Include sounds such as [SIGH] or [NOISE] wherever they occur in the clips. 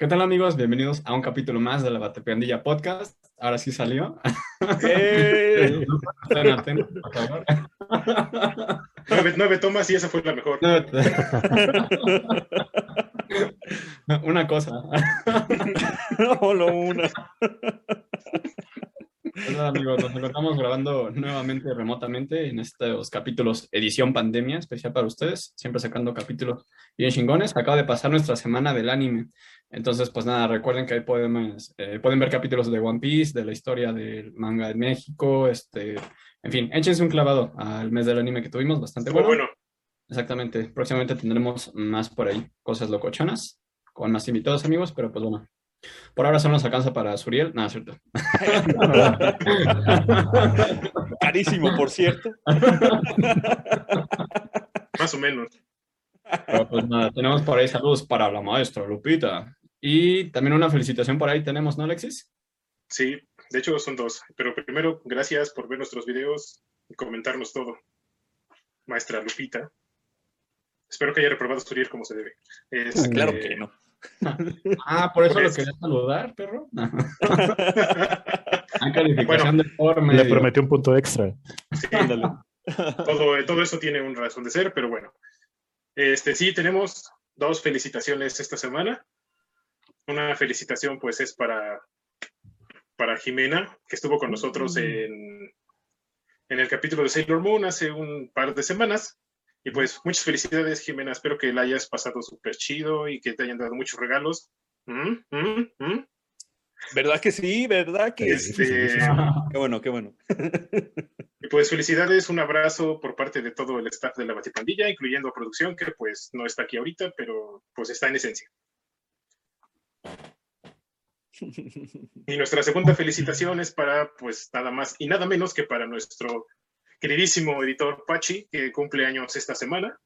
¿Qué tal amigos? Bienvenidos a un capítulo más de la Batepandilla Podcast. Ahora sí salió. ¡Eh! [LAUGHS] Estén atentos, por favor. Nueve, nueve tomas y esa fue la mejor. [LAUGHS] Una cosa. [LAUGHS] Solo una. Hola amigos, nos encontramos grabando nuevamente remotamente en estos capítulos edición pandemia, especial para ustedes, siempre sacando capítulos bien chingones. Acaba de pasar nuestra semana del anime, entonces pues nada, recuerden que ahí pueden, eh, pueden ver capítulos de One Piece, de la historia del manga de México, este, en fin, échense un clavado al mes del anime que tuvimos, bastante bueno. bueno. Exactamente, próximamente tendremos más por ahí, cosas locochonas, con más invitados amigos, pero pues bueno. Por ahora solo nos alcanza para Suriel. Nada, es cierto. [LAUGHS] Carísimo, por cierto. Más o menos. Pero, pues nada, tenemos por ahí saludos para la maestra Lupita. Y también una felicitación por ahí tenemos, ¿no, Alexis? Sí, de hecho son dos. Pero primero, gracias por ver nuestros videos y comentarnos todo. Maestra Lupita. Espero que haya reprobado Suriel como se debe. Este, Claro que no. Ah, por eso Pues- lo quería saludar, perro. [LAUGHS] Ah, forma. Le prometió un punto extra. sí, todo, todo eso tiene un razón de ser, pero bueno. Este, sí, tenemos dos felicitaciones esta semana. Una felicitación, pues, es para, para Jimena, que estuvo con nosotros en, en el capítulo de Sailor Moon hace un par de semanas. Y pues, muchas felicidades, Jimena. Espero que la hayas pasado súper chido y que te hayan dado muchos regalos. ¿Mm? ¿Mm? ¿Mm? ¿Verdad que sí? ¿Verdad que Sí, sí? Este, [LAUGHS] Qué bueno, qué bueno. Y pues felicidades, un abrazo por parte de todo el staff de la Batipandilla, incluyendo a producción, que pues no está aquí ahorita, pero pues está en esencia. [LAUGHS] Y nuestra segunda felicitación es para pues nada más y nada menos que para nuestro queridísimo editor Pachi, que cumple años esta semana.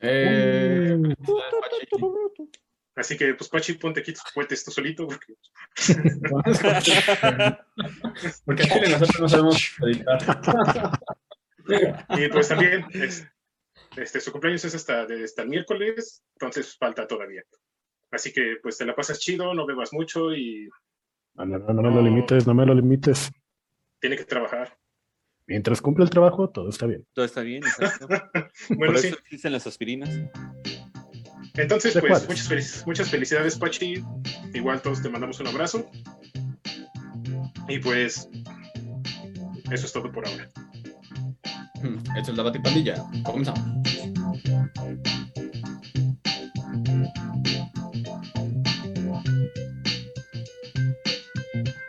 Eh, Así que pues Pachi, ponte aquí tus cohetes tú solito, porque [LAUGHS] Porque aquí nosotros no sabemos editar. Y pues también, es- este, su cumpleaños es hasta, de- hasta el miércoles, entonces falta todavía. Así que pues te la pasas chido, no bebas mucho y No, no, no, no me lo limites, no me lo limites. tiene que trabajar. Mientras cumple el trabajo, todo está bien. Todo está bien, exacto. [LAUGHS] Bueno, Por sí. eso existen las aspirinas. Entonces, ¿De pues muchas, felic- muchas felicidades, Pachi. Igual todos te mandamos un abrazo. Y pues eso es todo por ahora. Esto es la Batipandilla. Comenzamos.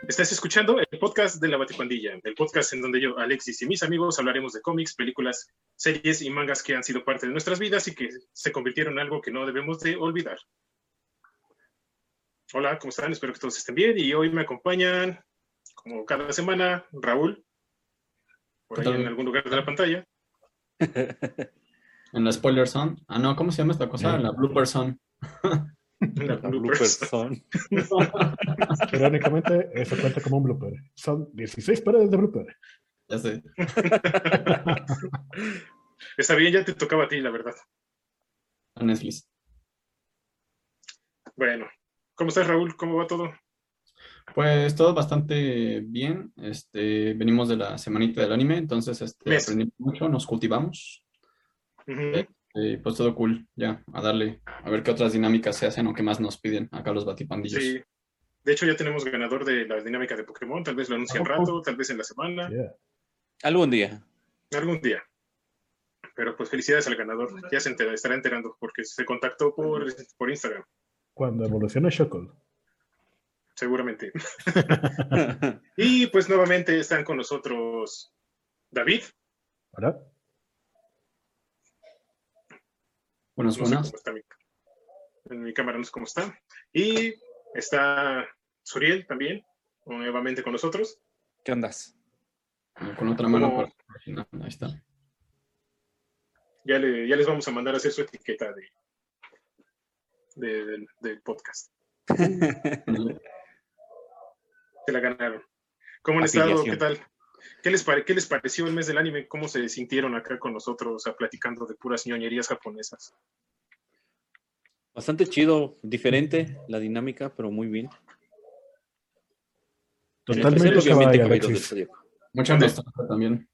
Estás escuchando podcast de la Batipandilla, el podcast en donde yo, Alexis y mis amigos hablaremos de cómics, películas, series y mangas que han sido parte de nuestras vidas y que se convirtieron en algo que no debemos de olvidar. Hola, ¿cómo están? Espero que todos estén bien y hoy me acompañan, como cada semana, Raúl, por ¿Qué ahí en algún lugar de la pantalla. [LAUGHS] En la spoiler zone. Ah, no, ¿cómo se llama esta cosa? En la blooper zone. [LAUGHS] La bloopers. blooper son. [LAUGHS] Irónicamente, eso cuenta como un blooper. Son 16 paredes de blooper. Ya sé. [LAUGHS] Está bien, ya te tocaba a ti, la verdad. A Netflix. Bueno, ¿cómo estás, Raúl? ¿Cómo va todo? Pues todo bastante bien. Este, venimos de la semanita del anime, entonces este, aprendimos mucho, nos cultivamos. Ujú. Y pues todo cool, ya, a darle, a ver qué otras dinámicas se hacen o qué más nos piden acá los batipandillos. Sí. De hecho, ya tenemos ganador de la dinámica de Pokémon. Tal vez lo anuncie al rato, tal vez en la semana, Yeah. Algún día. algún día. Pero pues felicidades al ganador. Ya se entera- estará enterando porque se contactó por, por Instagram, Cuando evolucione Shockle. seguramente. [LAUGHS] Y pues nuevamente están con nosotros David. ¿Verdad? Buenas, No sé buenas. cómo está mi, en mi cámara, no sé cómo está. Y está Suriel también, nuevamente con nosotros. ¿Qué andas? Con otra mano Como- imaginar, ahí está. Ya, le- ya les vamos a mandar a hacer su etiqueta de, de- del, del podcast. [LAUGHS] Se la ganaron. ¿Cómo han estado? ¿Qué tal? ¿Qué les, pare- ¿Qué les pareció el mes del anime? ¿Cómo se sintieron acá con nosotros platicando de puras ñoñerías japonesas? Bastante chido, diferente la dinámica, pero muy bien. Totalmente obviamente, del. Zodíaco. Mucha nostalgia también.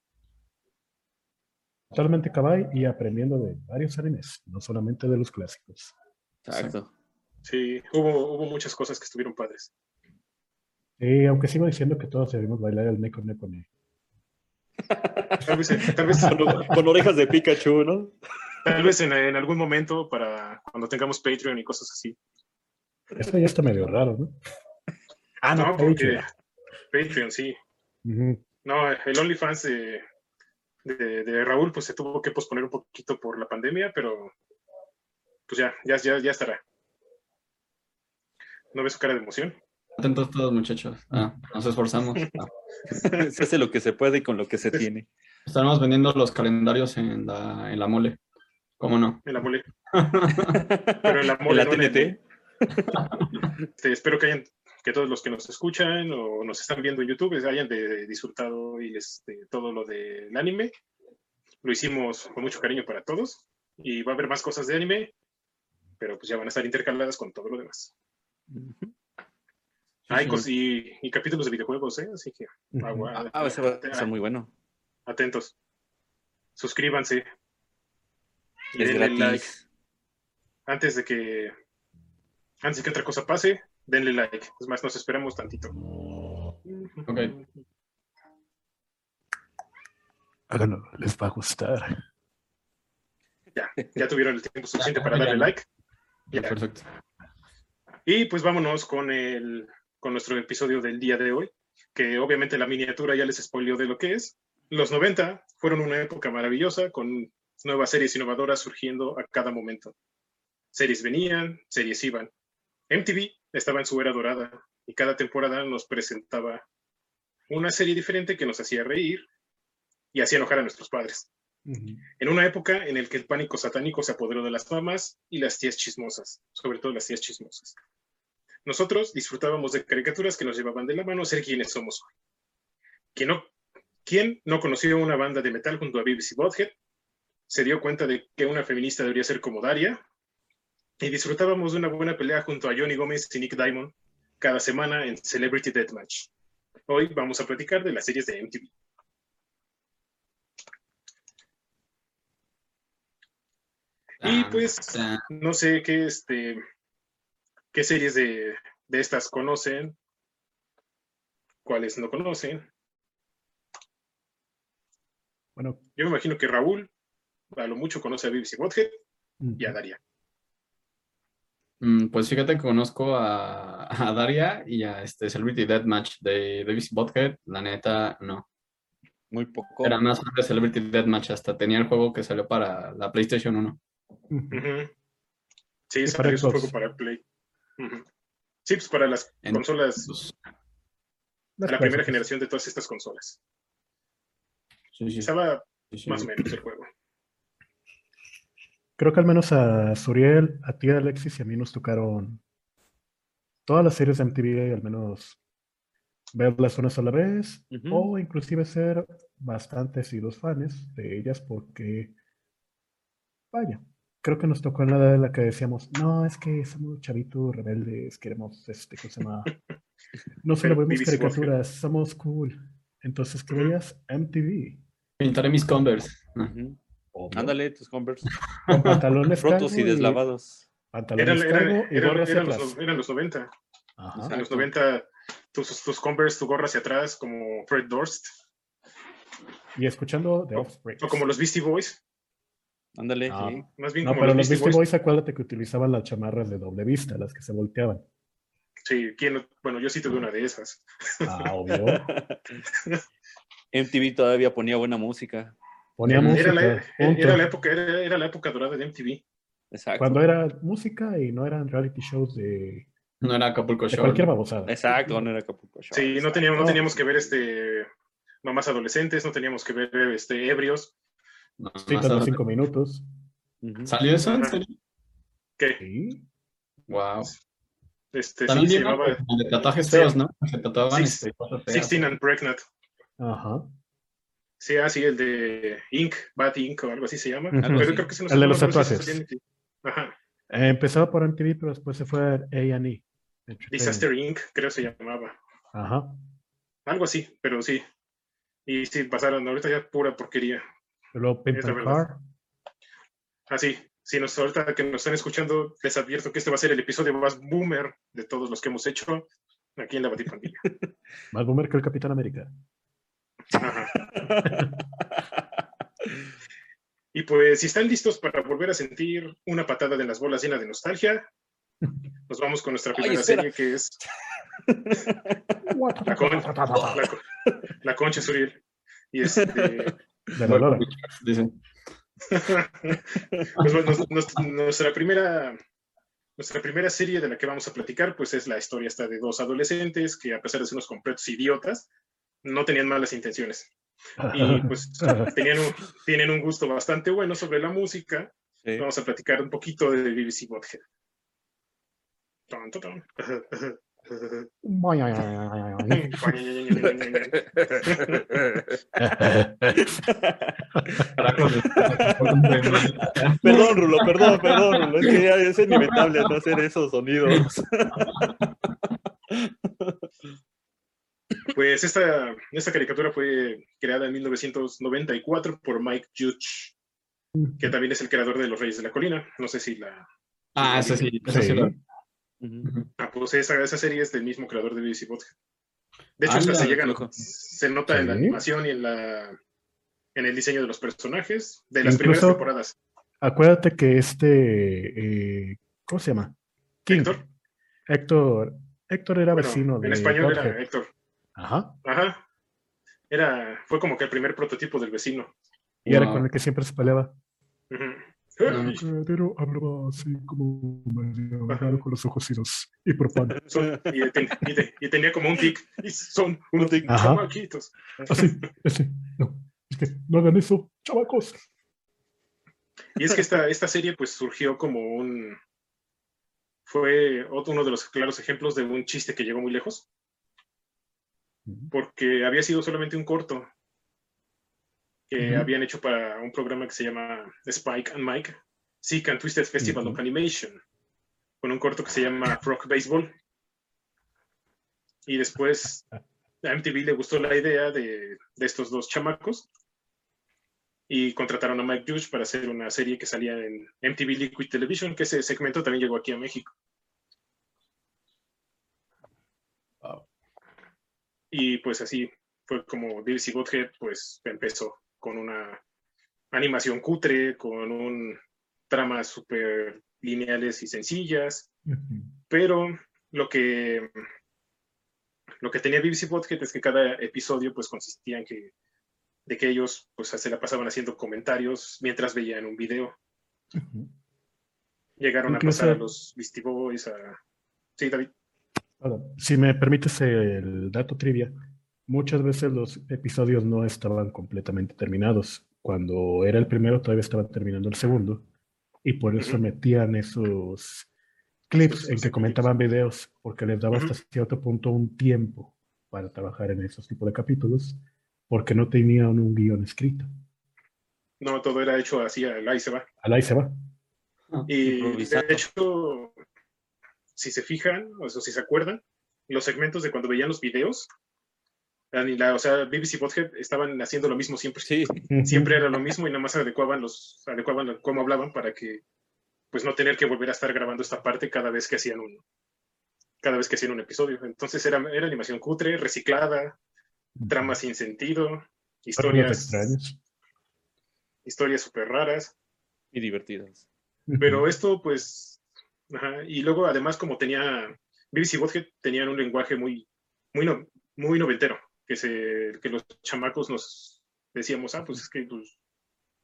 Totalmente cabay y aprendiendo de varios animes, no solamente de los clásicos. Exacto. Sí, hubo, hubo muchas cosas que estuvieron padres. Y aunque sigo diciendo que todos debemos bailar el Neko Neko Ne. Tal vez, tal vez, Con, [LAUGHS] con orejas de Pikachu, ¿no? tal vez en, en algún momento para cuando tengamos Patreon y cosas así. Eso ya está medio raro, ¿no? Ah, No, porque Patreon. Patreon, sí. No, el OnlyFans de, de, de Raúl pues se tuvo que posponer un poquito por la pandemia, pero pues ya, ya, ya, ya estará. ¿No ves su cara de emoción? Atentos todos, muchachos. Ah, nos esforzamos. [LAUGHS] [LAUGHS] Se hace lo que se puede y con lo que se tiene. Estaremos vendiendo los calendarios en la, en la mole. ¿Cómo no? En la mole. [LAUGHS] Pero en la En mole. la no en el- TNT. Este, espero que hayan, que todos los que nos escuchan o nos están viendo en YouTube hayan de- disfrutado y este, todo lo del anime. Lo hicimos con mucho cariño para todos y va a haber más cosas de anime, pero pues ya van a estar intercaladas con todo lo demás. Cos- y, y capítulos de videojuegos, ¿eh? así que Ujú. agua- Ah, ese va a ser muy bueno. atentos. Suscríbanse. Y Es denle like. Antes de que antes de que otra cosa pase, denle like. Es más, nos esperamos tantito. Ok. Háganlo, les va a gustar. Ya, ya tuvieron el tiempo suficiente Ya, para darle like. Ya. Perfecto. Y pues vámonos con el con nuestro episodio del día de hoy, que obviamente la miniatura ya les spoileó de lo que es. Los 90 fueron una época maravillosa con nuevas series innovadoras surgiendo a cada momento. Series venían, series iban. MTV estaba en su era dorada y cada temporada nos presentaba una serie diferente que nos hacía reír y hacía enojar a nuestros padres. En una época en la que el pánico satánico se apoderó de las mamás y las tías chismosas, sobre todo las tías chismosas. Nosotros disfrutábamos de caricaturas que nos llevaban de la mano a ser quienes somos hoy. ¿Quién no, ¿Quién no conoció una banda de metal junto a BBC Bothead? Se dio cuenta de que una feminista debería ser como Daria. Y disfrutábamos de una buena pelea junto a Johnny Gómez y Nick Diamond cada semana en Celebrity Deathmatch. Hoy vamos a platicar de las series de MTV. Y pues, no sé qué, este, qué series de, de estas conocen, cuáles no conocen. Bueno, Yo me imagino que Raúl, a lo mucho, conoce a BBC Bothead y a Daria. Mm, Pues fíjate que conozco a, a Daria y a este Celebrity Deathmatch de Davis Bothead. La neta, no. Muy poco. Era más de Celebrity Deathmatch. Hasta tenía el juego que salió para la PlayStation 1. Ujú. Ujú. Sí, para su Xbox. juego para Play. Ujú. Sí, pues para las En- consolas, Las la primera generación de todas estas consolas. sí, sí, Estaba sí, sí. más o menos el juego. Creo que al menos a Suriel, a ti, Alexis y a mí nos tocaron todas las series de MTV, al menos verlas una sola vez, o inclusive ser bastante asiduos fans de ellas porque, vaya, creo que nos tocó en la edad en la que decíamos, no, es que somos chavitos rebeldes, queremos, este, ¿cómo se llama? No [LAUGHS] solo vemos caricaturas, somos cool. Entonces, ¿qué veías? MTV. Pintaré mis Converse. Ándale, tus Converse [LAUGHS] Con pantalones rotos y deslavados. Eran, Pantalones eran- cargo y gorra hacia los, eran los 90. Ajá. En los Exacto. 90, tus, tus Converse, tu gorra hacia atrás, como Fred Durst, Y escuchando The Offspring. o como los Beastie Boys, Ándale, Ah. sí. más bien No, como pero los Beastie Boys. Boys, acuérdate que utilizaban las chamarras de doble vista, las que se volteaban. Sí, ¿quién no? bueno, yo sí tuve una de esas. Ah, obvio. [LAUGHS] MTV todavía ponía buena música. Ponía Era música. Era la, punto. era la época, era, era la época dorada de MTV. Exacto. Cuando era música y no eran reality shows de, No era Acapulco de Show. cualquier ¿no? babosada. Exacto, no era Acapulco Shore. Sí, no teníamos, no teníamos que ver este mamás adolescentes, no teníamos que ver este ebrios. No, Sí, cinco minutos. ¿Salió eso en serio? ¿Qué? Sí. Wow. Este, sí, También se vieron llamaba de tatuajes Sí. feos, ¿no? Se tatuaban Six- este, cosas feas. 16 and Pregnant. Ajá. Sí, así el de Ink, Bad Ink o algo así se llama. Pero sí. creo que El de los tatuajes. Ajá. Eh, empezaba por MTV, pero después se fue a A&E. Disaster Inc., creo se llamaba. Ajá. Algo así, pero sí. Y sí, pasaron, ahorita ya pura porquería. Luego. Car. Así, si nos ahorita que nos están escuchando, les advierto que este va a ser el episodio más boomer de todos los que hemos hecho aquí en la Batipandilla. [LAUGHS] Más boomer que el Capitán América. Ajá. Y pues, si están listos para volver a sentir una patada de las bolas llena de nostalgia, nos vamos con nuestra primera serie que es [LAUGHS] La, con- la con- la Concha Suriel. Y este, [LAUGHS] De la Lora. Dice. pues, bueno, nos- nuestra primera nuestra primera serie de la que vamos a platicar, pues es la historia esta de dos adolescentes que a pesar de ser unos completos idiotas, no tenían malas intenciones. Y pues [LAUGHS] tenían un, tienen un gusto bastante bueno sobre la música. Sí. Vamos a platicar un poquito de BBC Bothead. [LAUGHS] Perdón, Rulo, perdón, perdón, Rulo. Es que ya es inevitable no hacer esos sonidos. [LAUGHS] Pues esta, esta caricatura fue creada en 1994 por Mike Judge, que también es el creador de Los Reyes de la Colina. No sé si la... Ah, ese sí, ese sí Sí. Ah, pues esa, esa serie es del mismo creador de BBC Bothead. De hecho, hasta se, llegan- se nota en la animación y en, la, en el diseño de los personajes de las primeras temporadas. Acuérdate que este. eh, ¿Cómo se llama? King. Héctor, Héctor. Héctor era bueno, vecino de. en español era. Héctor. Ajá. Ajá. Era, fue como que el primer prototipo del vecino. Y era con el que siempre se peleaba. No. El criadero hablaba así como medio raro con los ojos idos y propano. [LAUGHS] Son- y, ten- y te- y tenía como un tic. Y son unos Ajá. chamaquitos. Así, ese. No, es que no hagan eso, chavacos. Y es que esta, esta serie pues surgió como un... Fue otro- uno de los claros ejemplos de un chiste que llegó muy lejos, porque había sido solamente un corto que habían hecho para un programa que se llama Spike and Mike, Sick and Twisted Festival Ujú. of Animation, con un corto que se llama Frog Baseball. Y después a MTV le gustó la idea de, de estos dos chamacos y contrataron a Mike Judge para hacer una serie que salía en MTV Liquid Television, que ese segmento también llegó aquí a México. Y pues así fue como BBC Bothead pues empezó con una animación cutre, con un tramas súper lineales y sencillas, pero lo que lo que tenía BBC Bothead es que cada episodio pues consistía en que de que ellos pues se la pasaban haciendo comentarios mientras veían un video. Llegaron Incluso- a pasar a los Beastie Boys, a... Sí, David. Si me permites el dato trivia, muchas veces los episodios no estaban completamente terminados. Cuando era el primero, todavía estaban terminando el segundo. Y por eso metían esos clips Esos- en que comentaban clips. videos, porque les daba hasta cierto punto un tiempo para trabajar en esos tipos de capítulos, porque no tenían un guion escrito. No, todo era hecho así, al ahí se va. Al ahí se va. Y Improvisado. de hecho, si se fijan, o sea, si se acuerdan, los segmentos de cuando veían los videos, la- la- o sea, BBC Bothead estaban haciendo lo mismo siempre. Sí, Siempre era lo mismo y nada más adecuaban los, adecuaban cómo hablaban para que, pues no tener que volver a estar grabando esta parte cada vez que hacían un, cada vez que hacían un episodio. Entonces era, era animación cutre, reciclada, tramas sin sentido, Historias historias, súper raras. y divertidas. Pero esto, pues, ajá, y luego además como tenía, BBC Bothead tenían un lenguaje muy, muy, no- muy noventero, que, se, que los chamacos nos decíamos, ah, pues es que, pues,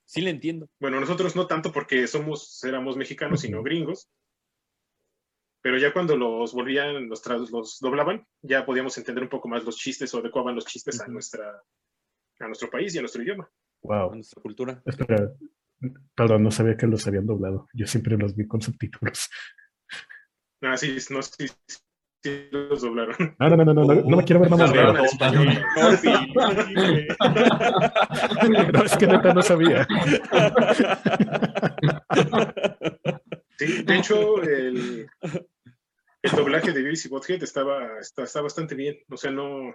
Sí le entiendo. bueno, nosotros no tanto porque somos, éramos mexicanos, sino gringos, pero ya cuando los volvían, los, los doblaban, ya podíamos entender un poco más los chistes o adecuaban los chistes a nuestra, a nuestro país y a nuestro idioma. Wow. A nuestra cultura. Espera, perdón, no sabía que los habían doblado. Yo siempre los vi con subtítulos. Ah, sí, no, sí, sí los doblaron. No, no, no, no, no, no, me quiero ver mamá. Doblaron No, es que neta no sabía. Sí, de hecho, el, el doblaje de BBC Bothead estaba, está, está bastante bien. O sea, no.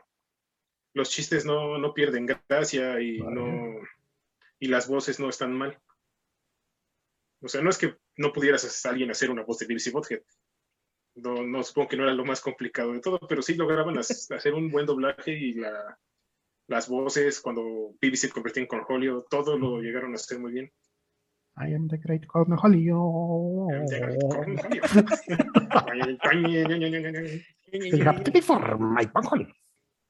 Los chistes no, no pierden gracia y Vale. no. Y las voces no están mal. O sea, no es que no pudieras a alguien hacer una voz de BBC Bothead. No, no supongo que no era lo más complicado de todo, pero sí lograban [LAUGHS] hacer un buen doblaje y la, las voces cuando BBC se convertía en Cornholio, todo lo llegaron a hacer muy bien. I am the great Cornholio. You have to be for my Cornholio.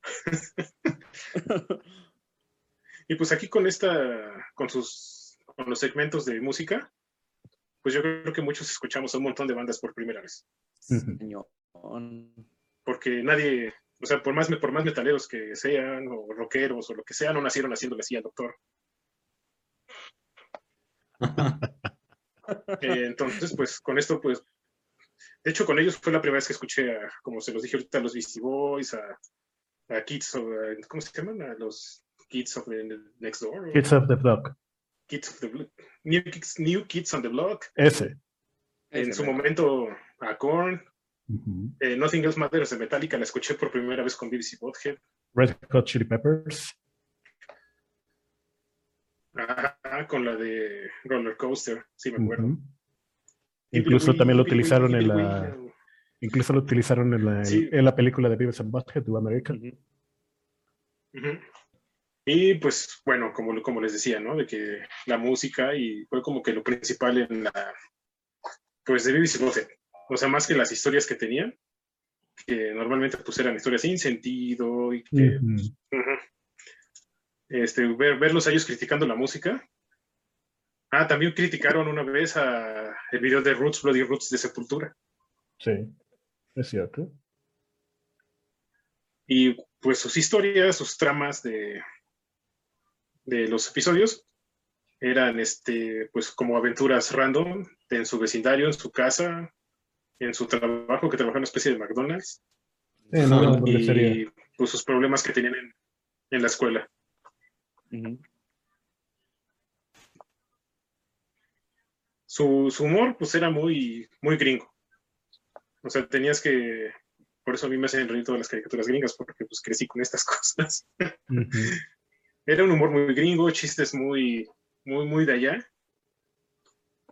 [LAUGHS] Y pues aquí con esta, con sus, con los segmentos de música, pues yo creo que muchos escuchamos a un montón de bandas por primera vez. Señor. Porque nadie, o sea, por más, por más metaleros que sean, o rockeros, o lo que sea, no nacieron haciéndole así al doctor. [LAUGHS] Eh, entonces, pues con esto, pues, de hecho, con ellos fue la primera vez que escuché, a, como se los dije ahorita, a los Beastie Boys, a, a Kids, of, eh, ¿cómo se llaman? A los Kids of the Next Door. Kids of the Block. Kids of the Block. New Kids, New Kids on the Block. Ese. En su momento, a Korn. Eh, Nothing Else Matters de Metallica la escuché por primera vez con BBC Bothead. Red Hot Chili Peppers. Ajá, con la de Roller Coaster, sí me acuerdo. Incluso Billy también lo Billy utilizaron en la, incluso lo utilizaron en la, Sí. en la película de Beavis and Butthead, The American. Ujú. Y pues bueno, como, como les decía, ¿no? De que la música y fue como que lo principal en la, pues de Bothead. O sea, más que las historias que tenían, que normalmente pues eran historias sin sentido y que. Ujú. Este, ver, verlos a ellos criticando la música. Ah, también criticaron una vez a el video de Roots, Bloody Roots de Sepultura. Sí, es cierto. Y pues sus historias, sus tramas de, de los episodios eran este, pues como aventuras random en su vecindario, en su casa, en su trabajo, que trabajaba en una especie de McDonald's, Sí, no, no, hamburguesería. y pues sus problemas que tenían en, en la escuela. Su, su humor pues era muy, muy gringo. O sea, tenías que, por eso a mí me hacen reír todas las caricaturas gringas, porque pues crecí con estas [LAUGHS] cosas. Era un humor muy gringo, chistes muy, muy, muy de allá.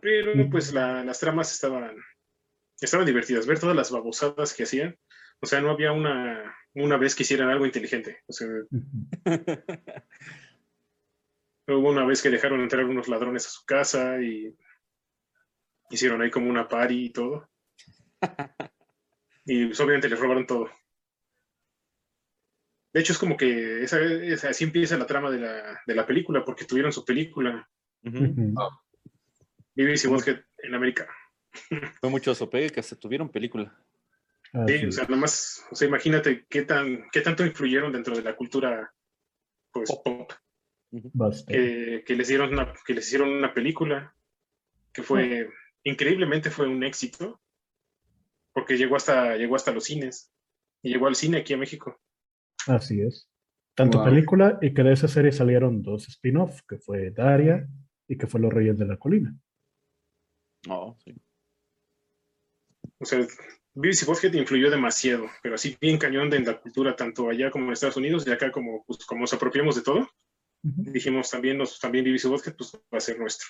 Pero pues la- las tramas estaban, estaban divertidas, ver todas las babosadas que hacían. O sea, no había una, una vez que hicieran algo inteligente. O sea. Hubo una vez que dejaron entrar unos ladrones a su casa y hicieron ahí como una party y todo. [LAUGHS] Y pues, obviamente les robaron todo. De hecho, es como que esa, esa- así empieza la trama de la, de la película, porque tuvieron su película. Ujú. BBC Bothead en América. [LAUGHS] Fue mucho sopegue que se tuvieron película. Así Sí, o sea, nomás, o sea, imagínate qué tan, qué tanto influyeron dentro de la cultura pues, Pop. que, que les dieron una, que les hicieron una película que fue increíblemente fue un éxito porque llegó hasta llegó hasta los cines y llegó al cine aquí a México Así es. Tanto Wow. película y que de esa serie salieron dos spin-off, que fue Daria y que fue Los Reyes de la Colina. No, sí. o sea BBC Bothead influyó demasiado pero así bien cañón de en la cultura tanto allá como en Estados Unidos y acá como pues, como nos apropiamos de todo dijimos también nos también BBC Bothead pues va a ser nuestro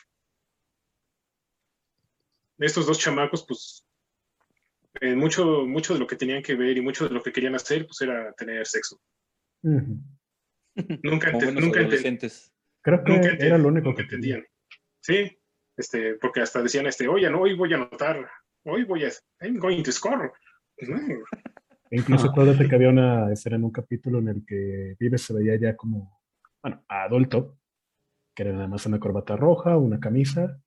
estos dos chamacos pues eh, mucho mucho de lo que tenían que ver y mucho de lo que querían hacer pues era tener sexo. Nunca ente- nunca. Creo que nunca era lo único que entendían. Sí este porque hasta decían este oye no hoy voy a anotar hoy voy a I'm going to score Pues, no, E incluso acuérdate que había una escena en un capítulo en el que Vives se veía ya como, bueno, adulto, que era nada más una corbata roja, una camisa,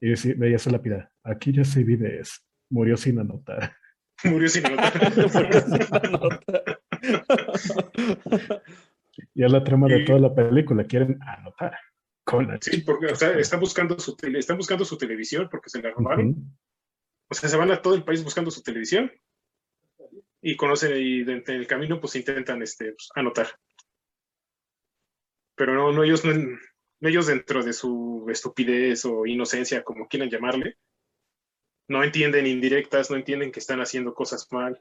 y deci- veía su lápida. Aquí ya se Vives, murió sin anotar. [LAUGHS] murió sin anotar [LAUGHS] Y es la trama de toda la película, quieren anotar. Con la sí porque o sea, está buscando su tele, están buscando su televisión porque se la robaron. O sea, se van a todo el país buscando su televisión y conocen y en el camino pues intentan este, pues, anotar. Pero no, no ellos, no, no ellos dentro de su estupidez o inocencia, como quieran llamarle, no entienden indirectas, no entienden que están haciendo cosas mal.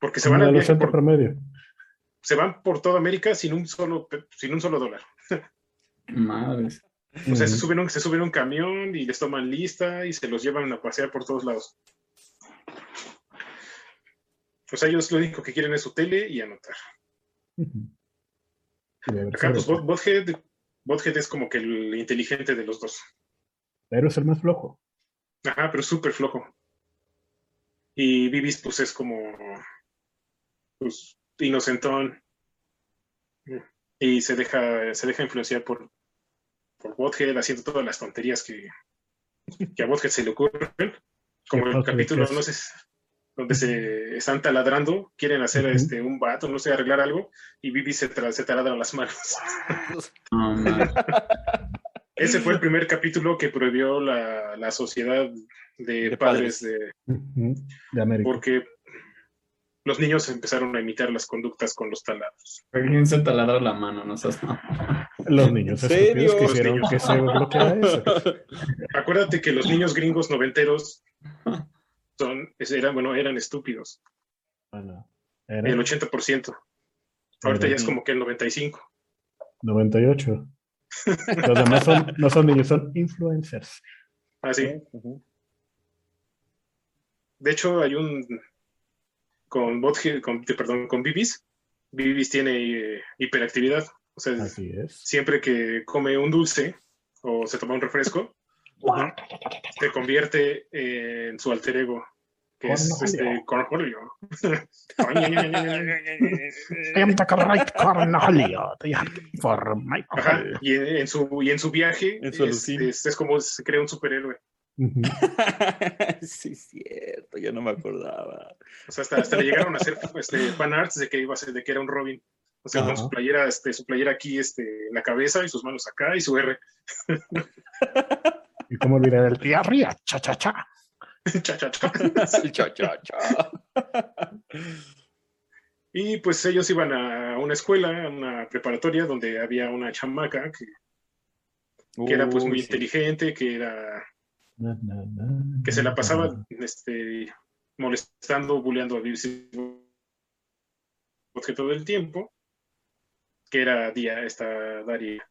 Porque se van docente por, promedio. se van por toda América sin un solo, sin un solo dólar. Madres. O sea, se suben, a un, se suben a un camión y les toman lista y se los llevan a pasear por todos lados. O sea, ellos lo único que quieren es su tele y anotar. Y de Acá, pues, Bothead es como que el inteligente de los dos. Pero es el más flojo. Ajá, pero súper flojo. Y Bibis, pues, es como, pues, inocentón. Y se deja, se deja influenciar por, por Bothead, haciendo todas las tonterías que, que a Bothead se le ocurren. Como el capítulo, no sé, donde se están taladrando, quieren hacer este un vato, no sé, arreglar algo, y Bibis se, tra- se taladra las manos. No, madre. [LAUGHS] Ese fue el primer capítulo que prohibió la, la sociedad de, De padres de. De América. porque los niños empezaron a imitar las conductas con los taladros. ¿Quién se taladra la mano? No seas. Los niños ¿En serio? estúpidos que Los hicieron niños. que se [LAUGHS] bloqueara eso. Acuérdate que los niños gringos noventeros son, eran, bueno, eran estúpidos, Bueno, era el 80%. Ahorita ya es como que el 95%. 98. Los demás son, no son niños, son influencers. Así. Ujú. De hecho, hay un con Bothead- con, perdón, con Bibis. Bibis tiene eh, hiperactividad. O sea, Así es. siempre que come un dulce o se toma un refresco, se convierte en su alter ego, que es Cornholio. este Cornholio. I for my Ajá, y en su, y en su viaje En su es, alucín. es- es como se crea un superhéroe. [LAUGHS] Sí, cierto, ya no me acordaba. O sea, hasta, hasta le llegaron a hacer este, fan arts de que iba a ser, de que era un Robin. O sea, con su playera, este, su playera aquí, este, en la cabeza y sus manos acá y su R. [LAUGHS] Y cómo olvidar el diarrea, cha cha cha. [LAUGHS] Cha, cha, cha. [LAUGHS] El cha, cha, cha. Y pues ellos iban a una escuela, a una preparatoria, donde había una chamaca que, que era pues Uy, muy sí. inteligente, que era Na, na, na, que se la pasaba este, molestando, bulleando a BBC todo el tiempo, que era Dia, esta Daria,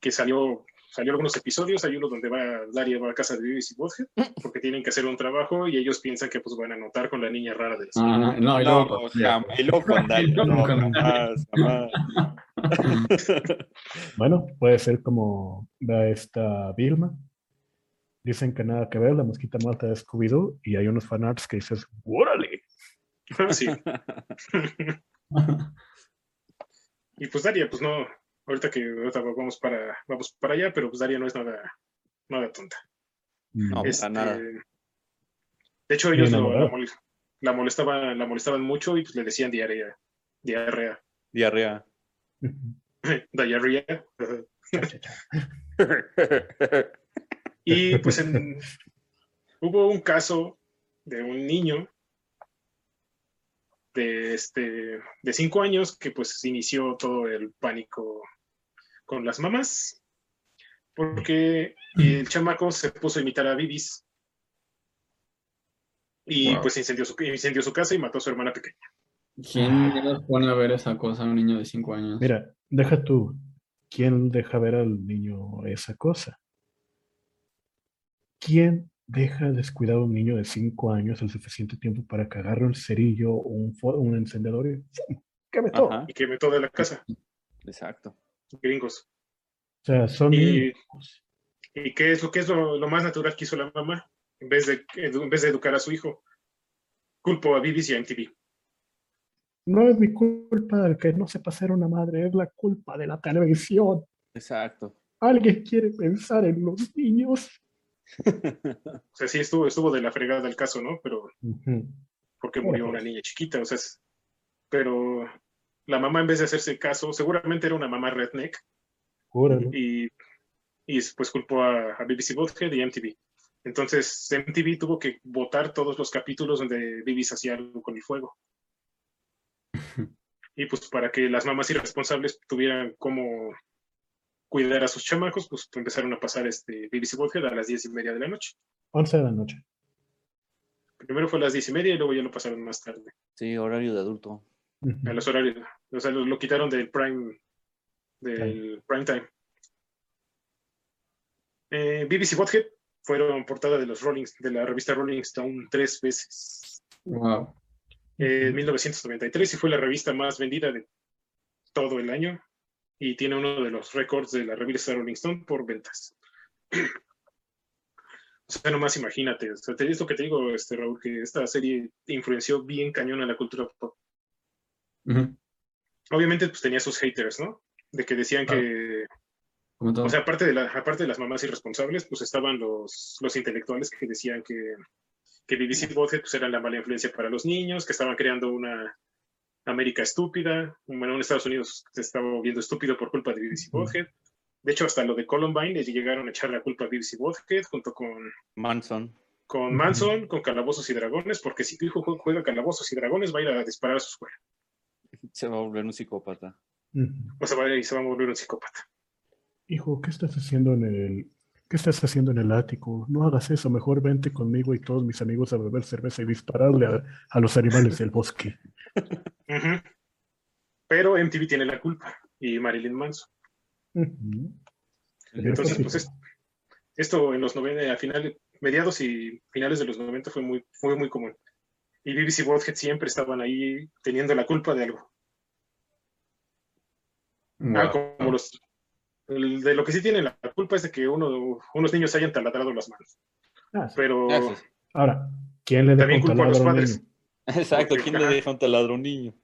que salió, salió algunos episodios, hay uno donde va Daria va a casa de BBC Bothead, porque tienen que hacer un trabajo y ellos piensan que pues van a anotar con la niña rara de la escuela. No, no, y No. Y luego con [LAUGHS] Y no, con jamás, jamás. [LAUGHS] Bueno, puede ser como va esta Vilma. Dicen que nada que ver, la mosquita muerta de Scooby-Doo, y hay unos fanarts que dices, ¡órale! [LAUGHS] Sí. y pues Daria, pues no, ahorita que ahorita vamos para, vamos para allá, pero pues Daria no es nada, nada tonta. No, Este, para nada. De hecho, ellos lo- la, enamorado. mol- la molestaban, la molestaban mucho y pues le decían diarrea, diarrea, Diarrea. [LAUGHS] diarrea. [LAUGHS] [LAUGHS] Y pues en- hubo un caso de un niño de este de cinco años que pues inició todo el pánico con las mamás porque el chamaco se puso a imitar a Bibis y Wow. pues incendió su, incendió su casa y mató a su hermana pequeña. ¿Quién nos pone a ver esa cosa a un niño de 5 años? Mira, deja tú. ¿Quién deja ver al niño esa cosa? ¿Quién deja descuidado a un niño de 5 años el suficiente tiempo para que agarre un cerillo o un, un encendedor y [LAUGHS] ¡fum! queme todo? Ajá, y quemé toda la casa, exacto. Gringos. O sea, son Y, niños. ¿y qué es lo que es lo, lo más natural que hizo la mamá? En vez, de, en vez de educar a su hijo, culpo a Bibis y a MTV. No es mi culpa de que no sepa ser una madre, es la culpa de la televisión. Exacto. Alguien quiere pensar en los niños. [LAUGHS] O sea, sí estuvo, estuvo de la fregada el caso, ¿no? Pero porque murió una pues. niña chiquita, o sea, es- pero la mamá en vez de hacerse caso, seguramente era una mamá redneck Júralo. y, y pues culpó a, a BBC Bothead y MTV. Entonces MTV tuvo que votar todos los capítulos donde BBC hacía algo con el fuego. [LAUGHS] Y pues para que las mamás irresponsables tuvieran cómo cuidar a sus chamacos, pues empezaron a pasar este BBC Bothead a las diez y media de la noche. 11 de la noche. Primero fue a las diez y media y luego ya lo pasaron más tarde. Sí, horario de adulto. A los horarios. O sea, lo, lo quitaron del prime, del prime time. Eh, BBC Bothead fueron portada de los Rolling, de la revista Rolling Stone tres veces. Wow. Eh, En 1993 y fue la revista más vendida de todo el año y tiene uno de los récords de la revista Rolling Stone por ventas. [CLEARS THROAT] O sea, nomás imagínate, o sea, te- es lo que te digo, este, Raúl, que esta serie influenció bien cañón a la cultura pop. Obviamente, pues tenía sus haters, ¿no? De que decían que, Como todo. o sea, aparte de, la, aparte de las mamás irresponsables, pues estaban los, los intelectuales que decían que, que BBC Bothead pues, era la mala influencia para los niños, que estaban creando una América estúpida, bueno, un Estados Unidos se estaba volviendo estúpido por culpa de BBC Bothead. De hecho, hasta lo de Columbine le llegaron a echar la culpa a BBC Bothead junto con, Manson. con. Manson, con Calabozos y Dragones, porque si tu hijo jue- juega Calabozos y Dragones va a ir a disparar a su escuela. [LAUGHS] Se va a volver un psicópata. O sea, va a ir y se va a volver un psicópata. Hijo, ¿qué estás haciendo en el, qué estás haciendo en el ático? No hagas eso, mejor vente conmigo y todos mis amigos a beber cerveza y dispararle a, a los animales del bosque. [LAUGHS] Ujú. Pero MTV tiene la culpa y Marilyn Manson. Entonces, pues es- esto en los 90, a finales, mediados y finales de los 90 fue muy, fue muy común. Y BBC Bothead siempre estaban ahí teniendo la culpa de algo. Ah, Wow. como los, el- de lo que sí tienen la culpa es de que uno, unos niños hayan taladrado las manos. Ah, sí. Pero Ah. Ahora, ¿quién le deja También un culpo a los taladro a un padres. niño? Exacto, Porque, ¿quién le deja un taladro a un niño?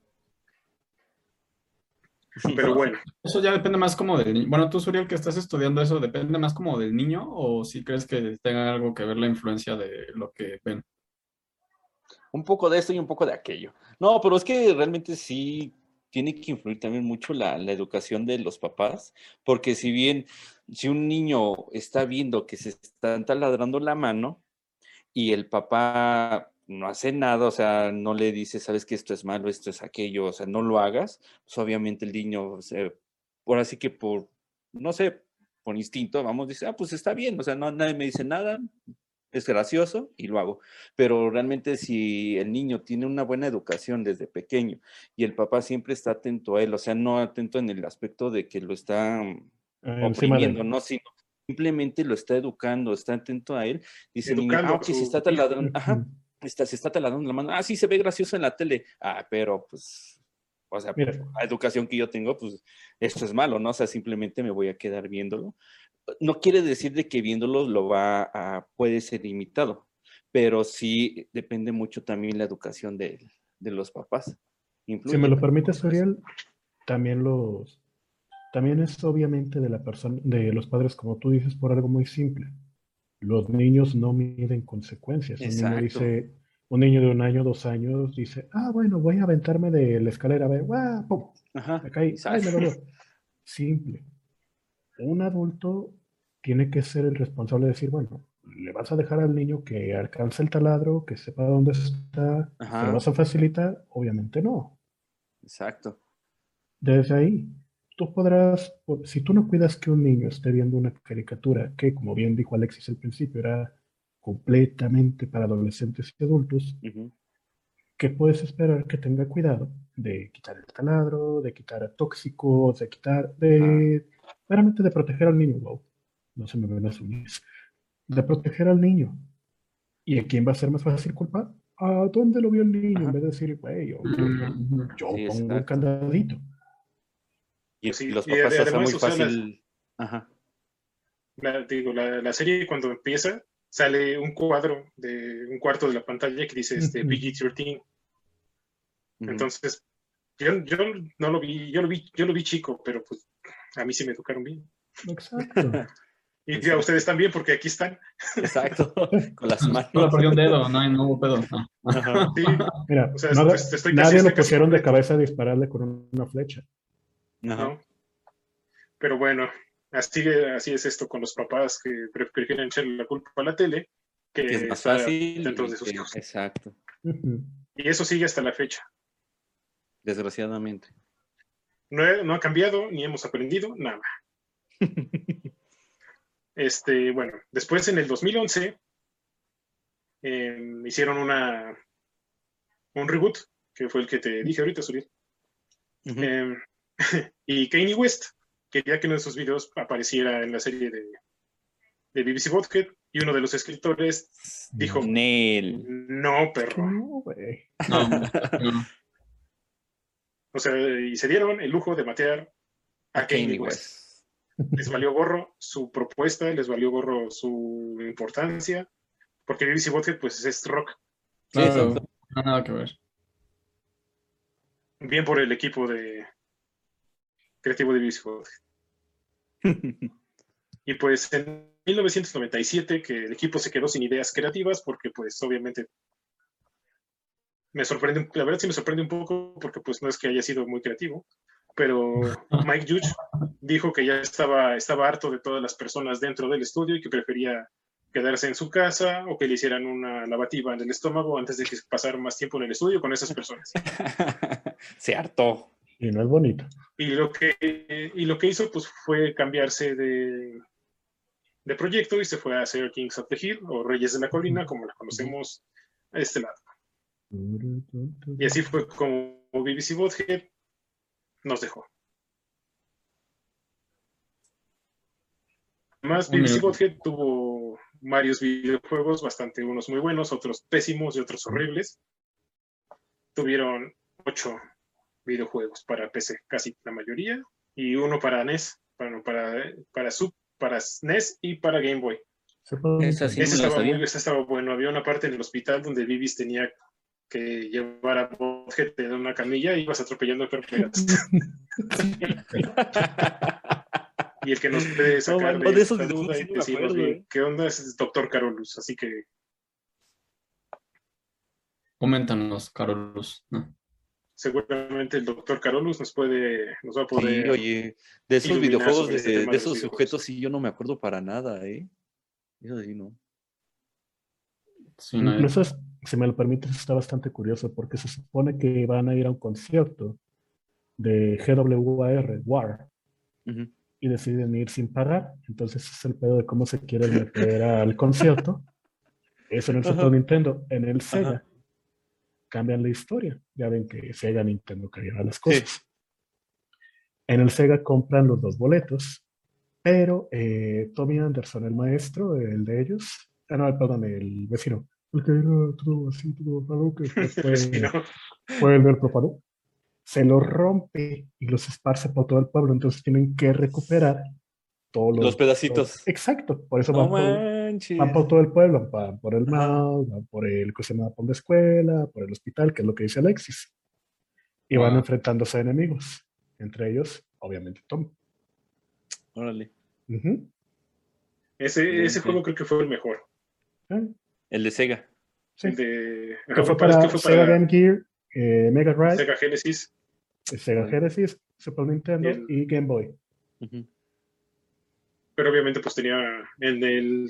pero bueno, Eso ya depende más como del niño. Bueno, tú, Suriel, que estás estudiando eso, ¿depende más como del niño o si crees que tenga algo que ver la influencia de lo que ven? Un poco de esto y un poco de aquello. No, pero es que realmente sí tiene que influir también mucho la, la educación de los papás, porque si bien, si un niño está viendo que se están taladrando la mano y el papá no hace nada, o sea, no le dice, sabes que esto es malo, esto es aquello, o sea, no lo hagas, pues obviamente el niño, por así que por, no sé, por instinto, vamos, dice, ah, pues está bien, o sea, no, nadie me dice nada, es gracioso y lo hago. Pero realmente si el niño tiene una buena educación desde pequeño y el papá siempre está atento a él, o sea, no atento en el aspecto de que lo está mm, de oprimiendo, no, sino simplemente lo está educando, está atento a él, dice el niño, ah, que se está hijo". taladrando, ajá, está, se está taladrando la mano, ah, sí, se ve gracioso en la tele, ah, pero pues, o sea, Mira. la educación que yo tengo, pues, esto es malo, ¿no? O sea, simplemente me voy a quedar viéndolo. No quiere decir de que viéndolo lo va a, puede ser imitado, pero sí depende mucho también la educación de, de los papás. Si me lo permites. Uriel, también los, también es obviamente de la persona, de los padres, como tú dices, por algo muy simple. Los niños no miden consecuencias. Un niño dice, un niño de un año, dos años, dice, ah, bueno, voy a aventarme de la escalera, ve, ¡guau! ¡pum! Ajá, Me caí, ay, me dolió. [LAUGHS] Simple. Un adulto tiene que ser el responsable de decir, bueno, le vas a dejar al niño que alcance el taladro, que sepa dónde está, Ajá. lo vas a facilitar, obviamente no. Exacto. Desde ahí, tú podrás, po- si tú no cuidas que un niño esté viendo una caricatura que, como bien dijo Alexis al principio, era completamente para adolescentes y adultos, Ujú. ¿qué puedes esperar que tenga cuidado de quitar el taladro, de quitar a tóxicos, de quitar, de, meramente de proteger al niño, wow, no se me ven las uñas, de proteger al niño. ¿Y a quién va a ser más fácil culpar? ¿A dónde lo vio el niño? Ajá. En vez de decir, güey, yo, yo Sí, pongo un exacto. candadito. Y, sí, y los y papás ade- hacen además, muy fácil. Ajá. la, digo, la, la serie cuando empieza sale un cuadro de un cuarto de la pantalla que dice este, Ujú. PG-13. Ujú. Entonces, yo, yo no lo vi, yo lo vi, yo lo vi chico, pero pues a mí sí me tocaron bien. Exacto. [LAUGHS] Y a ustedes también, porque aquí están. Exacto. [LAUGHS] Con las manos. Solo perdió un dedo, no, no hubo pedo. no. Ajá. [LAUGHS] Sí, Mira, O sea, nada- te- te estoy casi- nadie estoy lo casi pusieron de cabeza a dispararle con una flecha. Ajá. ¿no? Pero bueno, así, así es esto con los papás que pre- prefieren echarle la culpa a la tele que Que es más estar fácil. dentro de sus que- hijos. exacto. Y eso sigue hasta la fecha. Desgraciadamente. No, he- no ha cambiado, ni hemos aprendido nada. [LAUGHS] Este, bueno, después en el 2011 eh, hicieron una un reboot, que fue el que te dije ahorita, Suriel. Eh, [LAUGHS] y Kanye West quería que uno de sus videos apareciera en la serie de, de BBC Vodka y uno de los escritores dijo, Nel. no, perro. No, güey. No, no. [LAUGHS] O sea, y se dieron el lujo de matear a Kanye Kanye West. West. [LAUGHS] Les valió gorro su propuesta, les valió gorro su importancia, porque BBC Vodka pues es rock, Sí, Claro, exacto. no, nada que ver. bien por el equipo de creativo de BBC Vodka. [LAUGHS] Y pues en 1997 que el equipo se quedó sin ideas creativas porque pues obviamente me sorprende, la verdad sí me sorprende un poco porque pues no es que haya sido muy creativo, pero [LAUGHS] Mike Judge dijo que ya estaba, estaba harto de todas las personas dentro del estudio y que prefería quedarse en su casa o que le hicieran una lavativa en el estómago antes de que pasara más tiempo en el estudio con esas personas. [LAUGHS] Se hartó. Y no es bonito. Y lo que, y lo que hizo pues fue cambiarse de, de proyecto y se fue a hacer Kings of the Hill o Reyes de la Colina, como la conocemos a este lado. Y así fue como BBC Bothead nos dejó. Además, BBC. Bothead tuvo varios videojuegos, bastante unos muy buenos, otros pésimos y otros horribles. Tuvieron ocho videojuegos para PC, casi la mayoría, y uno para NES, para, para, para, Sub- para SNES y para Game Boy. Esa sí. Ese estaba, muy, ese estaba bueno. Había una parte en el hospital donde Vivis tenía que llevar a Bothead en una camilla y ibas atropellando enfermeras. [LAUGHS] y el que nos puede sacar No, de esta duda y decirnos bien eh. qué onda es el doctor Carolus. Así que Coméntanos, Carolus. No. seguramente el doctor Carolus nos puede, nos va a poder. Sí, oye, de esos videojuegos, este de, de de los esos videojuegos. sujetos, sí, yo no me acuerdo para nada, ¿eh? Eso sí, no. Sí, no, Incluso, es- si me lo permites, está bastante curioso porque se supone que van a ir a un concierto de GWAR, WAR, Ujú. y deciden ir sin pagar. Entonces es el pedo de cómo se quieren meter al concierto. Eso en el Super. Nintendo. En el Sega Ajá. cambian la historia. Ya ven que Sega Nintendo cambian las cosas. En el Sega compran los dos boletos, pero eh, Tommy Anderson, el maestro, el de ellos, ah, no, perdón, el vecino, el que era todo así, todo raro, que después [LAUGHS] fue, Sí, ¿no? fue el del propano, se lo rompe y los esparce por todo el pueblo, entonces tienen que recuperar todos los, Los pedacitos. todos- exacto, por eso No van, por, van por todo el pueblo, van por el mouse, van por el que se llama por la escuela, por el hospital, que es lo que dice Alexis. Y van Wow. enfrentándose a enemigos, entre ellos, obviamente, Tom. Órale. Ese, Bien, ese sí. juego creo que fue el mejor. Ah, El de Sega. sí. El de, Que fue para Sega para Game Gear, eh, Mega Drive, Sega Genesis. Sega Genesis, Super Nintendo Y el- y Game Boy. Pero obviamente pues tenía en el,